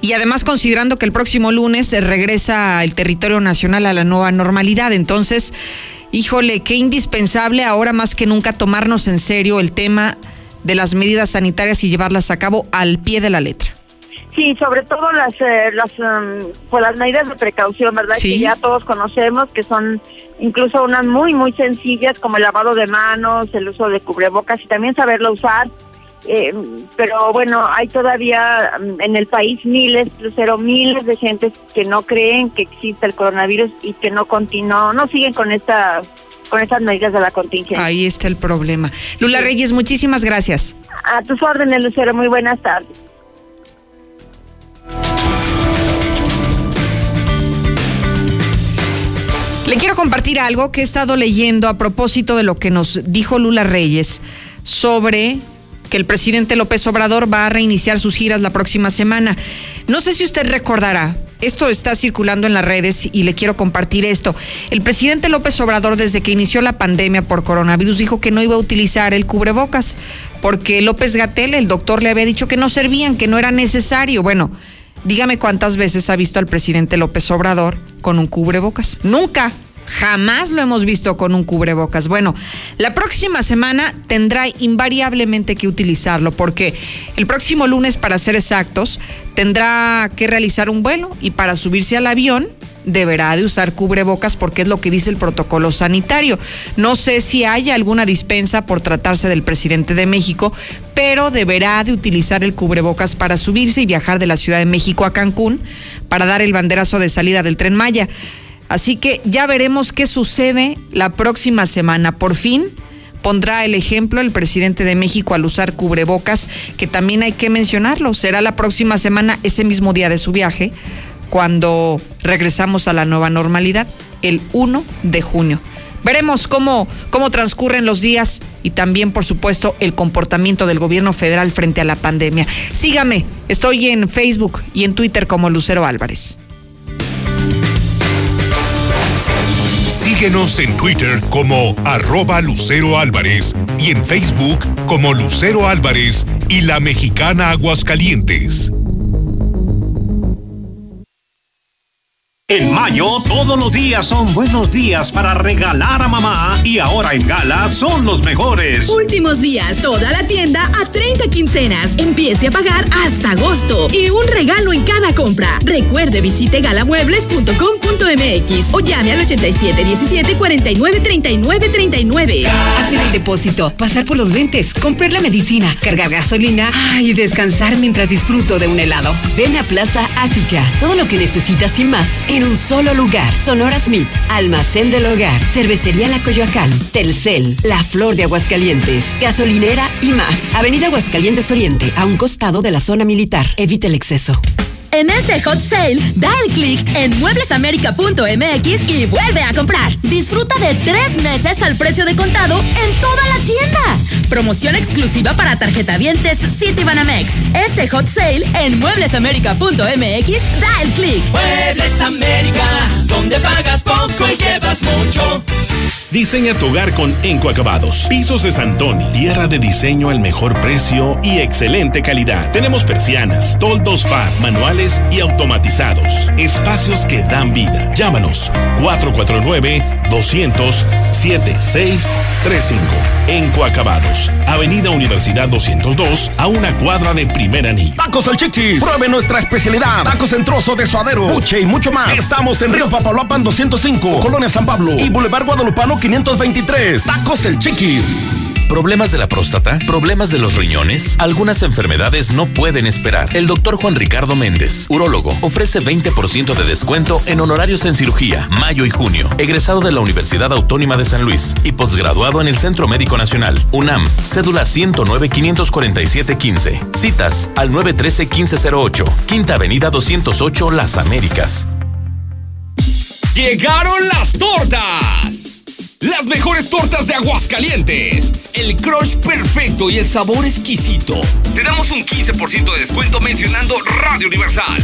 Y además considerando que el próximo lunes se regresa el territorio nacional a la nueva normalidad, entonces, híjole, qué indispensable ahora más que nunca tomarnos en serio el tema de las medidas sanitarias y llevarlas a cabo al pie de la letra. Sí, sobre todo las eh, las em, pues las medidas de precaución, ¿verdad? Sí. Que ya todos conocemos que son incluso unas muy muy sencillas como el lavado de manos, el uso de cubrebocas y también saberlo usar. Eh, pero bueno, hay todavía mm, en el país miles, Lucero, miles de gente que no creen que existe el coronavirus y que no continúan, no siguen con esta con estas medidas de la contingencia. Ahí está el problema. Lula Reyes, muchísimas gracias. A tus órdenes, Lucero, muy buenas tardes. Le quiero compartir algo que he estado leyendo a propósito de lo que nos dijo Lula Reyes sobre que el presidente López Obrador va a reiniciar sus giras la próxima semana. No sé si usted recordará, esto está circulando en las redes y le quiero compartir esto. El presidente López Obrador desde que inició la pandemia por coronavirus dijo que no iba a utilizar el cubrebocas porque López Gatel, el doctor, le había dicho que no servían, que no era necesario. Bueno, dígame cuántas veces ha visto al presidente López Obrador con un cubrebocas. Nunca. Jamás lo hemos visto con un cubrebocas. Bueno, la próxima semana tendrá invariablemente que utilizarlo porque el próximo lunes, para ser exactos, tendrá que realizar un vuelo y para subirse al avión deberá de usar cubrebocas porque es lo que dice el protocolo sanitario. No sé si haya alguna dispensa por tratarse del presidente de México, pero deberá de utilizar el cubrebocas para subirse y viajar de la Ciudad de México a Cancún para dar el banderazo de salida del tren Maya. Así que ya veremos qué sucede la próxima semana. Por fin pondrá el ejemplo el presidente de México al usar cubrebocas, que también hay que mencionarlo. Será la próxima semana, ese mismo día de su viaje, cuando regresamos a la nueva normalidad, el 1 de junio. Veremos cómo, cómo transcurren los días y también, por supuesto, el comportamiento del gobierno federal frente a la pandemia. Sígame, estoy en Facebook y en Twitter como Lucero Álvarez. Síguenos en Twitter como arroba Lucero Álvarez y en Facebook como Lucero Álvarez y la mexicana Aguascalientes. En mayo, todos los días son buenos días para regalar a mamá y ahora en Gala son los mejores. Últimos días, toda la tienda a 30 quincenas. Empiece a pagar hasta agosto y un regalo en cada compra. Recuerde, visite galamuebles.com.mx o llame al 87 17 49 39 39. Hacer el depósito, pasar por los lentes, comprar la medicina, cargar gasolina y descansar mientras disfruto de un helado. Ven a Plaza Ática. Todo lo que necesitas y más en un solo lugar. Sonora Smith, Almacén del Hogar, Cervecería La Coyoacán, Telcel, La Flor de Aguascalientes, Gasolinera y más. Avenida Aguascalientes Oriente, a un costado de la zona militar. Evite el exceso. En este hot sale, da el clic en mueblesamerica.mx y vuelve a comprar. Disfruta de tres meses al precio de contado en toda la tienda. Promoción exclusiva para tarjetavientes Citibanamex. Este hot sale en mueblesamerica.mx, da el clic. Muebles América, donde pagas poco y llevas mucho. Diseña tu hogar con Encoacabados. Pisos de Santoni. Tierra de diseño al mejor precio y excelente calidad. Tenemos persianas, toldos FAR, manuales y automatizados. Espacios que dan vida. Llámanos 449-200-7635. Encoacabados. Avenida Universidad 202 a una cuadra de primer anillo. Tacos El Chiquis. Pruebe nuestra especialidad. Tacos en trozo de suadero, buche y mucho más. Estamos en Río Papaloapan 205, Colonia San Pablo y Boulevard Guadalupano 523. Tacos El Chiquis. ¿Problemas de la próstata? ¿Problemas de los riñones? Algunas enfermedades no pueden esperar. El doctor Juan Ricardo Méndez, urólogo, ofrece 20% de descuento en honorarios en cirugía, mayo y junio. Egresado de la Universidad Autónoma de San Luis y posgraduado en el Centro Médico Nacional, UNAM, cédula 109-547-15. Citas al 913-1508, Quinta Avenida 208, Las Américas. ¡Llegaron las tortas! Las mejores tortas de Aguascalientes. El crush perfecto y el sabor exquisito. Te damos un 15% de descuento mencionando Radio Universal.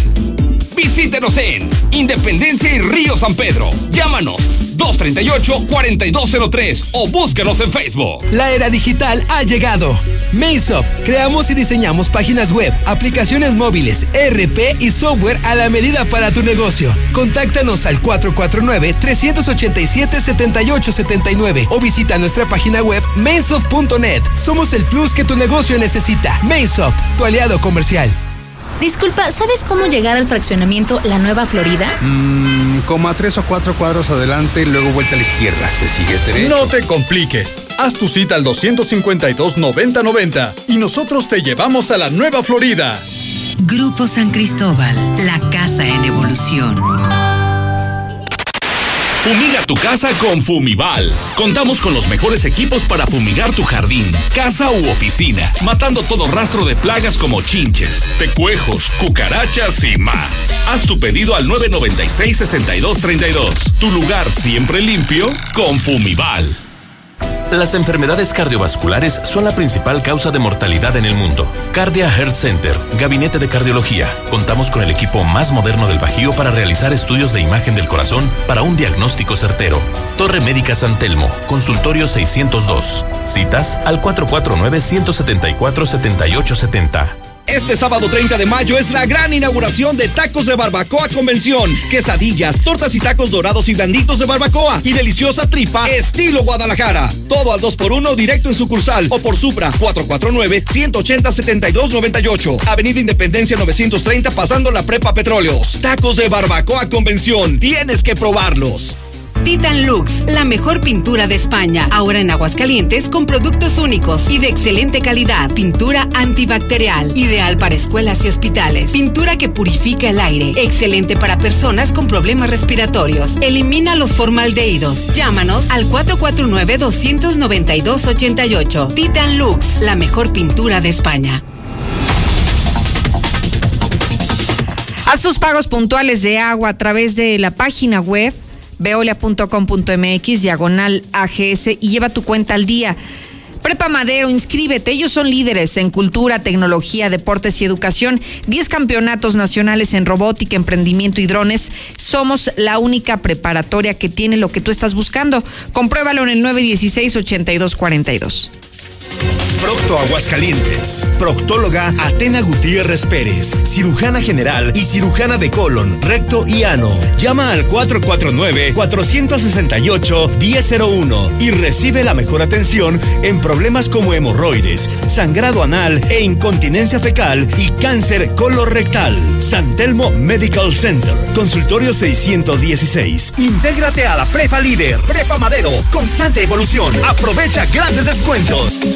Visítenos en Independencia y Río San Pedro. Llámanos 238-4203 o búscanos en Facebook. La era digital ha llegado. Maysop, creamos y diseñamos páginas web, aplicaciones móviles, ERP y software a la medida para tu negocio. Contáctanos al 449-387-7879 o visita nuestra página web mainsoft.net. Somos el plus que tu negocio necesita. Mainsoft, tu aliado comercial. Disculpa, ¿sabes cómo llegar al fraccionamiento La Nueva Florida? Mmm, como a tres o cuatro cuadros adelante, luego vuelta a la izquierda. ¿Te sigues derecho? No te compliques. Haz tu cita al 252-9090 y nosotros te llevamos a la Nueva Florida. Grupo San Cristóbal, la casa en evolución. Fumiga tu casa con Fumival. Contamos con los mejores equipos para fumigar tu jardín, casa u oficina, matando todo rastro de plagas como chinches, pecuejos, cucarachas y más. Haz tu pedido al 996-6232. Tu lugar siempre limpio con Fumival. Las enfermedades cardiovasculares son la principal causa de mortalidad en el mundo. Cardia Health Center, Gabinete de Cardiología. Contamos con el equipo más moderno del Bajío para realizar estudios de imagen del corazón para un diagnóstico certero. Torre Médica San Telmo, Consultorio 602. Citas al 449-174-7870. Este sábado 30 de mayo es la gran inauguración de Tacos de Barbacoa Convención. Quesadillas, tortas y tacos dorados y blanditos de barbacoa y deliciosa tripa estilo Guadalajara. Todo al 2x1 directo en sucursal o por Supra 449-180-7298. Avenida Independencia 930 pasando la Prepa Petróleos. Tacos de Barbacoa Convención. Tienes que probarlos. Titan Lux, la mejor pintura de España, ahora en Aguascalientes con productos únicos y de excelente calidad. Pintura antibacterial, ideal para escuelas y hospitales. Pintura que purifica el aire, excelente para personas con problemas respiratorios. Elimina los formaldehídos. Llámanos al 449-292-88. Titan Lux, la mejor pintura de España. Haz tus pagos puntuales de agua a través de la página web veolia.com.mx, diagonal AGS y lleva tu cuenta al día. Prepa Madero, inscríbete. Ellos son líderes en cultura, tecnología, deportes y educación. 10 campeonatos nacionales en robótica, emprendimiento y drones. Somos la única preparatoria que tiene lo que tú estás buscando. Compruébalo en el 916-8242. Procto Aguascalientes. Proctóloga Atena Gutiérrez Pérez. Cirujana general y cirujana de colon, recto y ano. Llama al 449-468-1001 y recibe la mejor atención en problemas como hemorroides, sangrado anal e incontinencia fecal y cáncer colorectal. San Telmo Medical Center. Consultorio 616. Intégrate a la Prepa Líder. Prepa Madero. Constante evolución. Aprovecha grandes descuentos.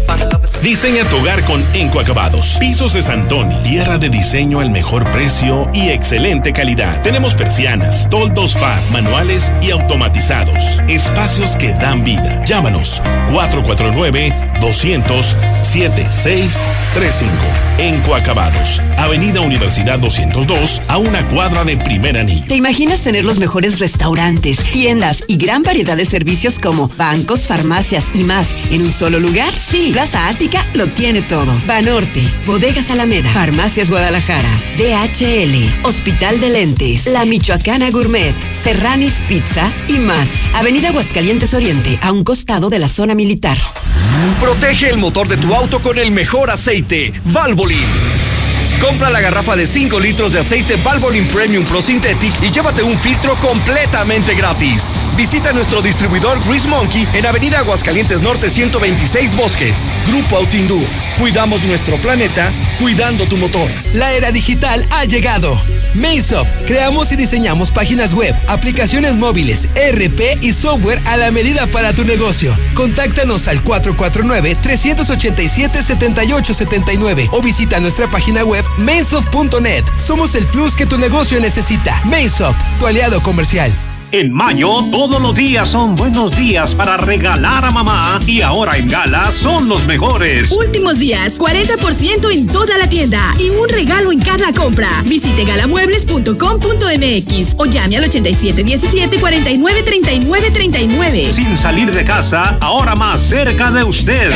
Diseña tu hogar con Enco Acabados. Pisos de Santoni. Tierra de diseño al mejor precio y excelente calidad. Tenemos persianas, toldos FAR, manuales y automatizados. Espacios que dan vida. Llámanos 449-200-7635. Enco Acabados. Avenida Universidad 202 a una cuadra de primer anillo. ¿Te imaginas tener los mejores restaurantes, tiendas y gran variedad de servicios como bancos, farmacias y más en un solo lugar? Sí, Plaza Lo tiene todo. Banorte, Bodegas Alameda, Farmacias Guadalajara, DHL, Hospital de Lentes, La Michoacana Gourmet, Serranis Pizza y más. Avenida Aguascalientes Oriente, a un costado de la zona militar. Protege el motor de tu auto con el mejor aceite, Valvoline. Compra la garrafa de 5 litros de aceite Valvoline Premium Pro Synthetic y llévate un filtro completamente gratis. Visita nuestro distribuidor Grease Monkey en Avenida Aguascalientes Norte 126 Bosques. Grupo Autindú. Cuidamos nuestro planeta, cuidando tu motor. La era digital ha llegado. Maysop, creamos y diseñamos páginas web, aplicaciones móviles, RP y software a la medida para tu negocio. Contáctanos al 449-387-7879 o visita nuestra página web mainsoft.net. Somos el plus que tu negocio necesita. Mainsoft, tu aliado comercial. En mayo, todos los días son buenos días para regalar a mamá y ahora en Gala son los mejores. Últimos días, 40% en toda la tienda y un regalo en cada compra. Visite galamuebles.com.mx o llame al 8717 49 39 39. Sin salir de casa, ahora más cerca de usted.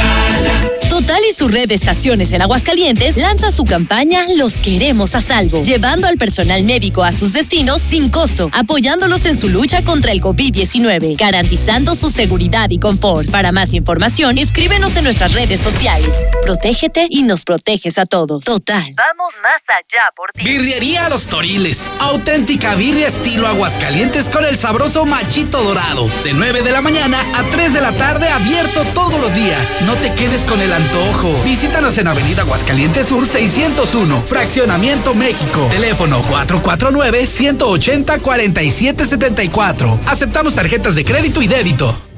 Total y su red de estaciones en Aguascalientes lanza su campaña Los queremos a salvo, llevando al personal médico a sus destinos sin costo, apoyándolos en su lucha contra el COVID-19, garantizando su seguridad y confort. Para más información, escríbenos en nuestras redes sociales. Protégete y nos proteges a todos. Total. Vamos más allá por ti. Birrería Los Toriles. Auténtica birria estilo Aguascalientes con el sabroso machito dorado. De 9 de la mañana a 3 de la tarde abierto todos los días. No te quedes con el antojo. Visítanos en Avenida Aguascalientes Sur 601, Fraccionamiento México. Teléfono 449 180 4774 Aceptamos tarjetas de crédito y débito.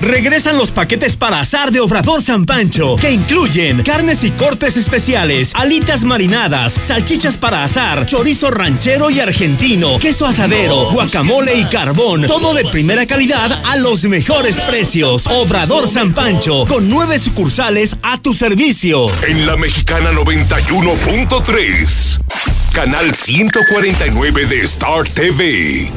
Regresan los paquetes para asar de Obrador San Pancho, que incluyen carnes y cortes especiales, alitas marinadas, salchichas para asar, chorizo ranchero y argentino, queso asadero, guacamole y carbón. Todo de primera calidad a los mejores precios. Obrador San Pancho, con nueve sucursales a tu servicio. En la Mexicana 91.3, canal 149 de Star TV.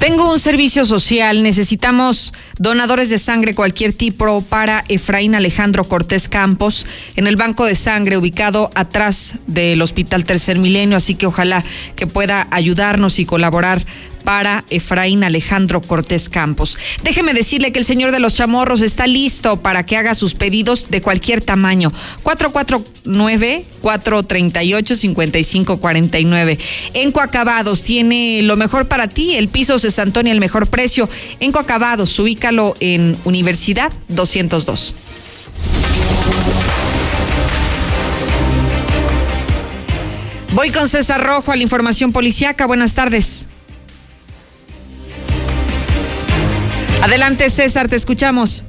Tengo un servicio social, necesitamos donadores de sangre cualquier tipo para Efraín Alejandro Cortés Campos en el banco de sangre ubicado atrás del Hospital Tercer Milenio, así que ojalá que pueda ayudarnos y colaborar para Efraín Alejandro Cortés Campos. Déjeme decirle que el señor de los chamorros está listo para que haga sus pedidos de cualquier tamaño. 449-438-5549. Enco Acabados tiene lo mejor para ti, el piso César Antonio, el mejor precio. Enco Acabados, ubícalo en Universidad 202. Voy con César Rojo a la información policiaca. Buenas tardes. Adelante, César, te escuchamos.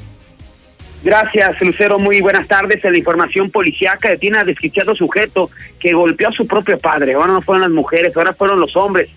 Gracias, Lucero. Muy buenas tardes. En la información policíaca detiene a desquiciado sujeto que golpeó a su propio padre. Ahora no fueron las mujeres, ahora fueron los hombres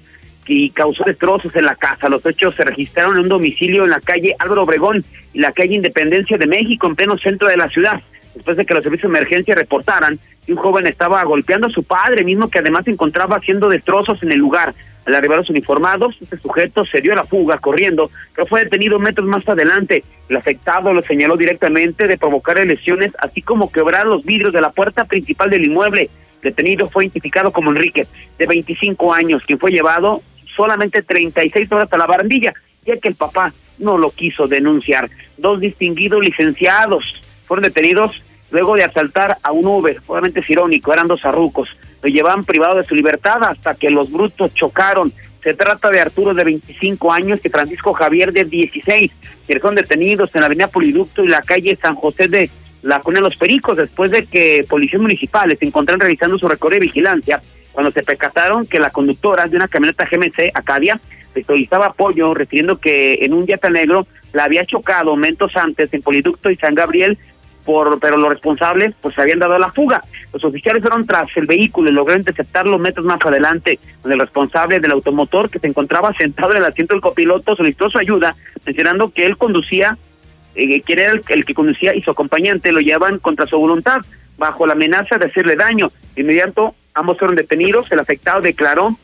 y causó destrozos en la casa. Los hechos se registraron en un domicilio en la calle Álvaro Obregón y la calle Independencia de México, en pleno centro de la ciudad. Después de que los servicios de emergencia reportaran que un joven estaba golpeando a su padre, mismo que además se encontraba haciendo destrozos en el lugar. Al arribar los uniformados, este sujeto se dio a la fuga corriendo, pero fue detenido metros más adelante. El afectado lo señaló directamente de provocar lesiones, así como quebrar los vidrios de la puerta principal del inmueble. Detenido fue identificado como Enrique, de 25 años, quien fue llevado solamente 36 horas a la barandilla, ya que el papá no lo quiso denunciar. Dos distinguidos licenciados fueron detenidos luego de asaltar a un Uber, obviamente es irónico, eran dos arrucos, lo llevaban privado de su libertad hasta que los brutos chocaron. Se trata de Arturo de 25 años y Francisco Javier de 16, que son detenidos en la avenida Poliducto y la calle San José de la Cuna de los Pericos, después de que policías municipales se encontraron realizando su recorrido de vigilancia cuando se percataron que la conductora de una camioneta GMC Acadia solicitaba apoyo, refiriendo que en un Jetta negro la había chocado momentos antes en Poliducto y San Gabriel, por, pero los responsables pues habían dado la fuga. Los oficiales fueron tras el vehículo y lograron interceptarlo metros más adelante, donde el responsable del automotor que se encontraba sentado en el asiento del copiloto solicitó su ayuda, mencionando que él conducía, eh, que era el, el que conducía y su acompañante lo llevaban contra su voluntad, bajo la amenaza de hacerle daño. De inmediato Ambos fueron detenidos. El afectado declaró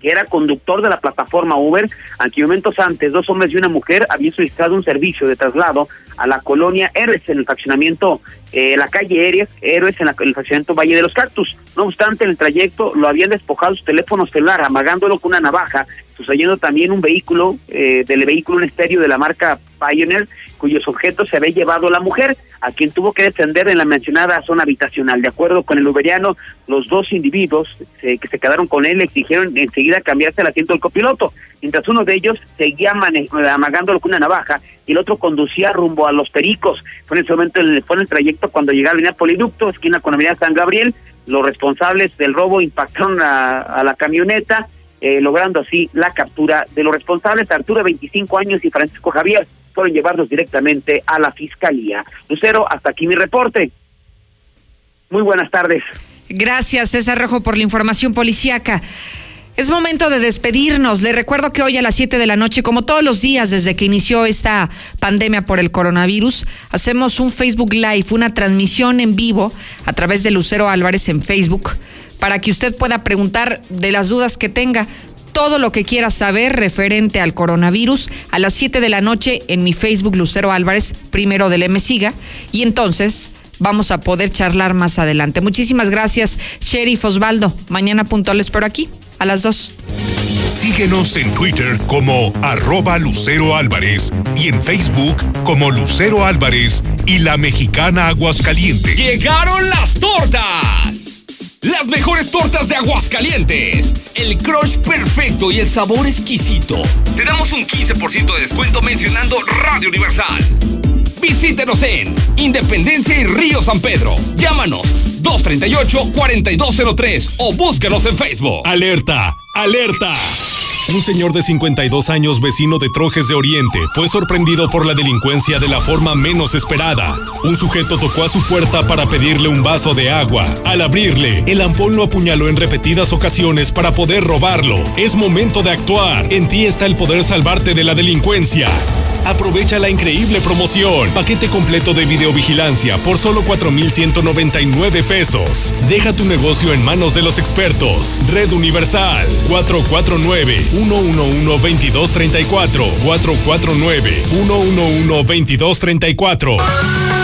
que era conductor de la plataforma Uber, aunque momentos antes dos hombres y una mujer habían solicitado un servicio de traslado a la colonia Héroes en el fraccionamiento, eh, la calle Héroes, Héroes en, la, el fraccionamiento Valle de los Cactus. No obstante, en el trayecto lo habían despojado su teléfono celular, amagándolo con una navaja, sucediendo también un vehículo, eh, del vehículo un estéreo de la marca Pioneer, cuyos objetos se había llevado la mujer, a quien tuvo que defender en la mencionada zona habitacional. De acuerdo con el uberiano, los dos individuos eh, que se quedaron con él exigieron enseguida cambiarse el asiento del copiloto, mientras uno de ellos seguía amagándolo con una navaja y el otro conducía rumbo a Los Pericos. Fue en ese momento, el, fue en el trayecto cuando llegaron a la Poliducto, esquina con la avenida San Gabriel, los responsables del robo impactaron a la camioneta, eh, logrando así la captura de los responsables, Arturo, 25 años, y Francisco Javier, fueron llevarlos directamente a la fiscalía. Lucero, hasta aquí mi reporte. Muy buenas tardes. Gracias, César Rojo, por la información policíaca. Es momento de despedirnos. Le recuerdo que hoy a las 7 de la noche, como todos los días desde que inició esta pandemia por el coronavirus, hacemos un Facebook Live, una transmisión en vivo a través de Lucero Álvarez en Facebook para que usted pueda preguntar de las dudas que tenga todo lo que quiera saber referente al coronavirus a las 7 de la noche en mi Facebook Lucero Álvarez, primero del M Siga, y entonces vamos a poder charlar más adelante. Muchísimas gracias, Sheriff Osvaldo. Mañana puntuales por aquí, a las 2. Síguenos en Twitter como arroba Lucero Álvarez y en Facebook como Lucero Álvarez y la mexicana Aguascalientes. ¡Llegaron las tortas! Las mejores tortas de Aguascalientes. El crush perfecto y el sabor exquisito. Te damos un 15% de descuento mencionando Radio Universal. Visítenos en Independencia y Río San Pedro. Llámanos 238-4203 o búsquenos en Facebook. Alerta, alerta. Un señor de 52 años, vecino de Trojes de Oriente, fue sorprendido por la delincuencia de la forma menos esperada. Un sujeto tocó a su puerta para pedirle un vaso de agua. Al abrirle, el ampón lo apuñaló en repetidas ocasiones para poder robarlo. Es momento de actuar. En ti está el poder salvarte de la delincuencia. Aprovecha la increíble promoción. Paquete completo de videovigilancia por solo 4,199 pesos. Deja tu negocio en manos de los expertos. Red Universal 449-111-2234. 449-111-2234.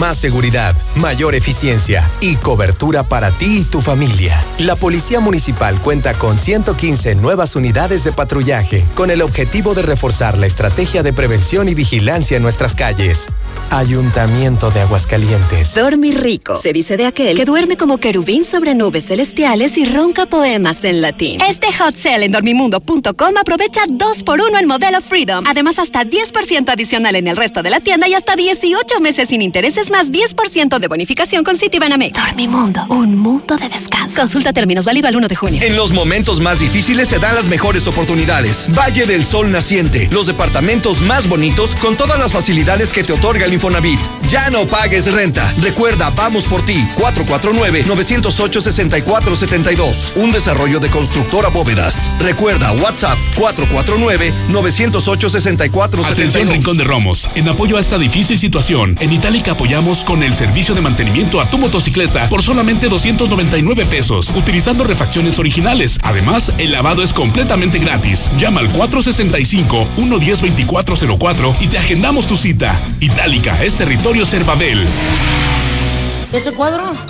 Más seguridad, mayor eficiencia y cobertura para ti y tu familia. La Policía Municipal cuenta con 115 nuevas unidades de patrullaje con el objetivo de reforzar la estrategia de prevención y vigilancia en nuestras calles. Ayuntamiento de Aguascalientes. Dormir rico. Se dice de aquel que duerme como querubín sobre nubes celestiales y ronca poemas en latín. Este hot sale en dormimundo.com aprovecha 2 por 1 en modelo Freedom. Además, hasta 10% adicional en el resto de la tienda y hasta 18 meses sin intereses Más 10% de bonificación con Citibanamex. Dormimundo, un mundo de descanso. Consulta términos válido al 1 de junio. En los momentos más difíciles se dan las mejores oportunidades. Valle del Sol Naciente, los departamentos más bonitos con todas las facilidades que te otorga el Infonavit. Ya no pagues renta. Recuerda, vamos por ti. 449-908-6472. Un desarrollo de constructora bóvedas. Recuerda, WhatsApp 449-908-6472. Atención Rincón de Romos. En apoyo a esta difícil situación, en Itálica apoyamos con el servicio de mantenimiento a tu motocicleta por solamente 299 pesos, utilizando refacciones originales. Además, el lavado es completamente gratis. Llama al 465-110-2404 y te agendamos tu cita. Itálica es territorio Cervabel. ¿Ese cuadro?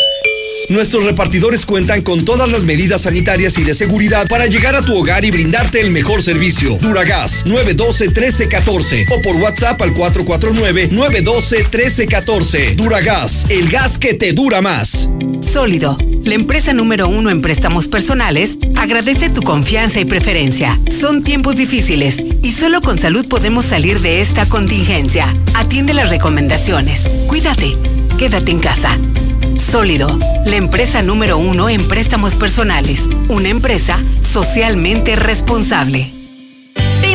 Nuestros repartidores cuentan con todas las medidas sanitarias y de seguridad para llegar a tu hogar y brindarte el mejor servicio. Duragas 912-1314 o por WhatsApp al 449-912-1314. Duragas, el gas que te dura más. Sólido, la empresa número uno en préstamos personales, agradece tu confianza y preferencia. Son tiempos difíciles y solo con salud podemos salir de esta contingencia. Atiende las recomendaciones. Cuídate. Quédate en casa. Sólido, la empresa número uno en préstamos personales. Una empresa socialmente responsable.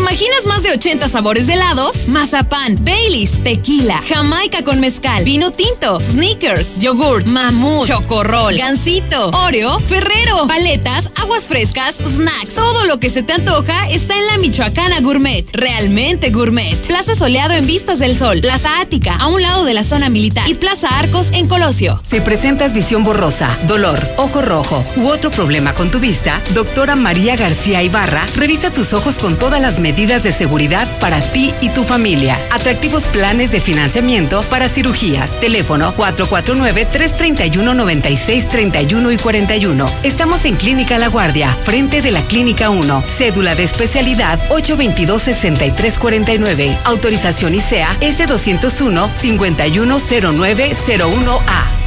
¿Te imaginas más de 80 sabores de helados? Mazapán, Baileys, tequila, jamaica con mezcal, vino tinto, sneakers, yogurt, mamut, chocorrol, gansito, oreo, ferrero, paletas, aguas frescas, snacks. Todo lo que se te antoja está en la Michoacana Gourmet. Realmente gourmet. Plaza Soleado en Vistas del Sol, Plaza Ática, a un lado de la zona militar y Plaza Arcos en Colosio. Si presentas visión borrosa, dolor, ojo rojo u otro problema con tu vista, doctora María García Ibarra revisa tus ojos con todas las medidas de seguridad para ti y tu familia. Atractivos planes de financiamiento para cirugías. Teléfono 449-331-9631 y 41. Estamos en Clínica La Guardia, frente de la Clínica 1. Cédula de especialidad 822-6349. Autorización ICEA es de 201-510901A.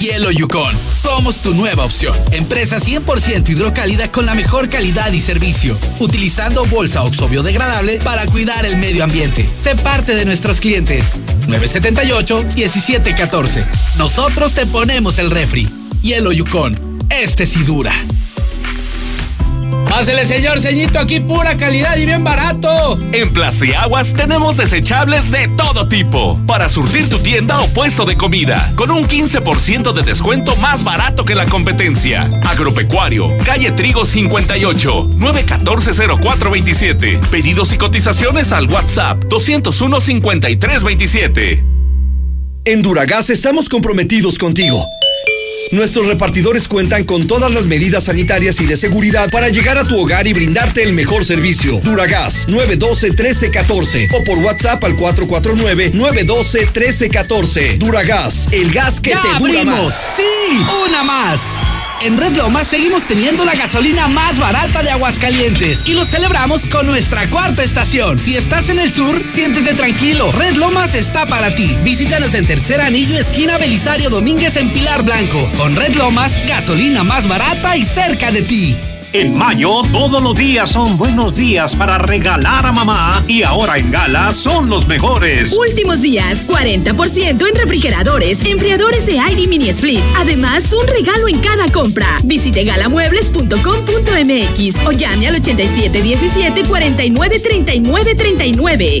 Hielo Yukon. Somos tu nueva opción. Empresa 100% hidrocálida con la mejor calidad y servicio. Utilizando bolsa oxo biodegradable para cuidar el medio ambiente. Sé parte de nuestros clientes. 978-1714. Nosotros te ponemos el refri. Hielo Yukon. Este sí dura. Pásele, señor ceñito, aquí pura calidad y bien barato. En Plastiaguas tenemos desechables de todo tipo para surtir tu tienda o puesto de comida con un 15% de descuento más barato que la competencia. Agropecuario, calle Trigo 58, 914-0427. Pedidos y cotizaciones al WhatsApp 201-5327. En Duragas estamos comprometidos contigo. Nuestros repartidores cuentan con todas las medidas sanitarias y de seguridad para llegar a tu hogar y brindarte el mejor servicio. Duragas 912-1314 o por WhatsApp al 449-912-1314. Duragas, el gas que ¡Ya te dura abrimos! más. ¡Sí! ¡Una más! En Red Lomas seguimos teniendo la gasolina más barata de Aguascalientes y lo celebramos con nuestra cuarta estación. Si estás en el sur, siéntete tranquilo. Red Lomas está para ti. Visítanos en Tercer Anillo, esquina Belisario Domínguez en Pilar Blanco. Con Red Lomas, gasolina más barata y cerca de ti. En mayo, todos los días son buenos días para regalar a mamá y ahora en Gala son los mejores. Últimos días, 40% en refrigeradores, enfriadores de aire y mini split. Además, un regalo en cada compra. Visite galamuebles.com.mx o llame al 8717 49 39 39.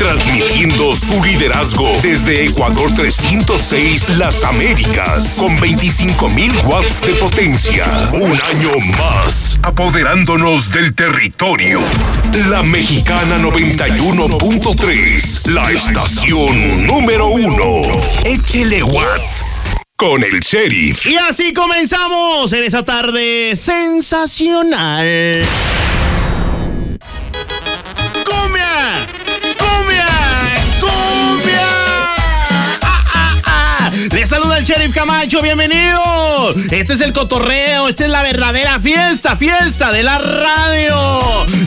Transmitiendo su liderazgo desde Ecuador 306 Las Américas con 25.000 watts de potencia. Un año más apoderándonos del territorio. La Mexicana 91.3, la estación número uno. Échele watts con el sheriff. Y así comenzamos en esa tarde sensacional. ¡Cumbia! Saluda el sheriff Camacho, bienvenido. Este es el cotorreo, esta es la verdadera fiesta, fiesta de la radio.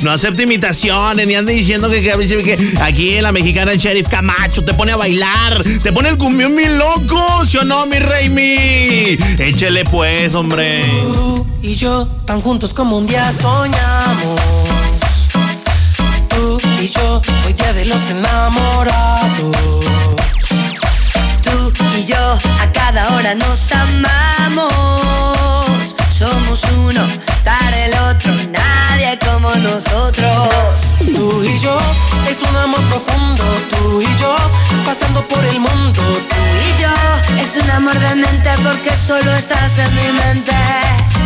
No acepte imitaciones, ni ande diciendo que, aquí en la mexicana el sheriff Camacho te pone a bailar, te pone el cumbión mi loco, ¿sí o no, mi rey mi? Échele pues, hombre. Tú y yo tan juntos como un día soñamos. Tú y yo, hoy día de los enamorados. Y yo a cada hora nos amamos. Somos uno para el otro, nadie como nosotros. Tú y yo es un amor profundo. Tú y yo pasando por el mundo. Tú y yo es un amor de mente porque solo estás en mi mente.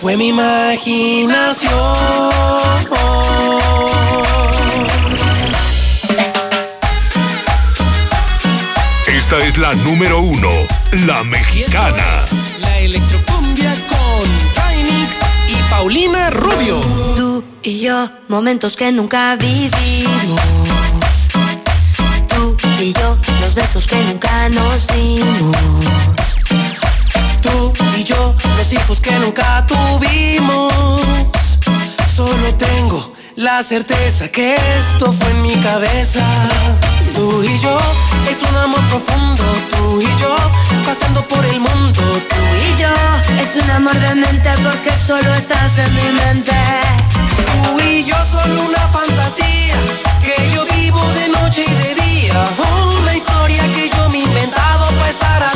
fue mi imaginación. Esta es la número uno, la mexicana. La electrocumbia con Trinix y Paulina Rubio. Tú y yo, momentos que nunca vivimos. Tú y yo, los besos que nunca nos dimos. Tú y yo, los hijos que nunca tuvimos. Solo tengo la certeza que esto fue en mi cabeza. Tú y yo, es un amor profundo. Tú y yo, pasando por el mundo. Tú y yo, es un amor de mente porque solo estás en mi mente. Tú y yo solo una fantasía que yo vivo de noche y de día. Una historia que yo me he inventado para estar a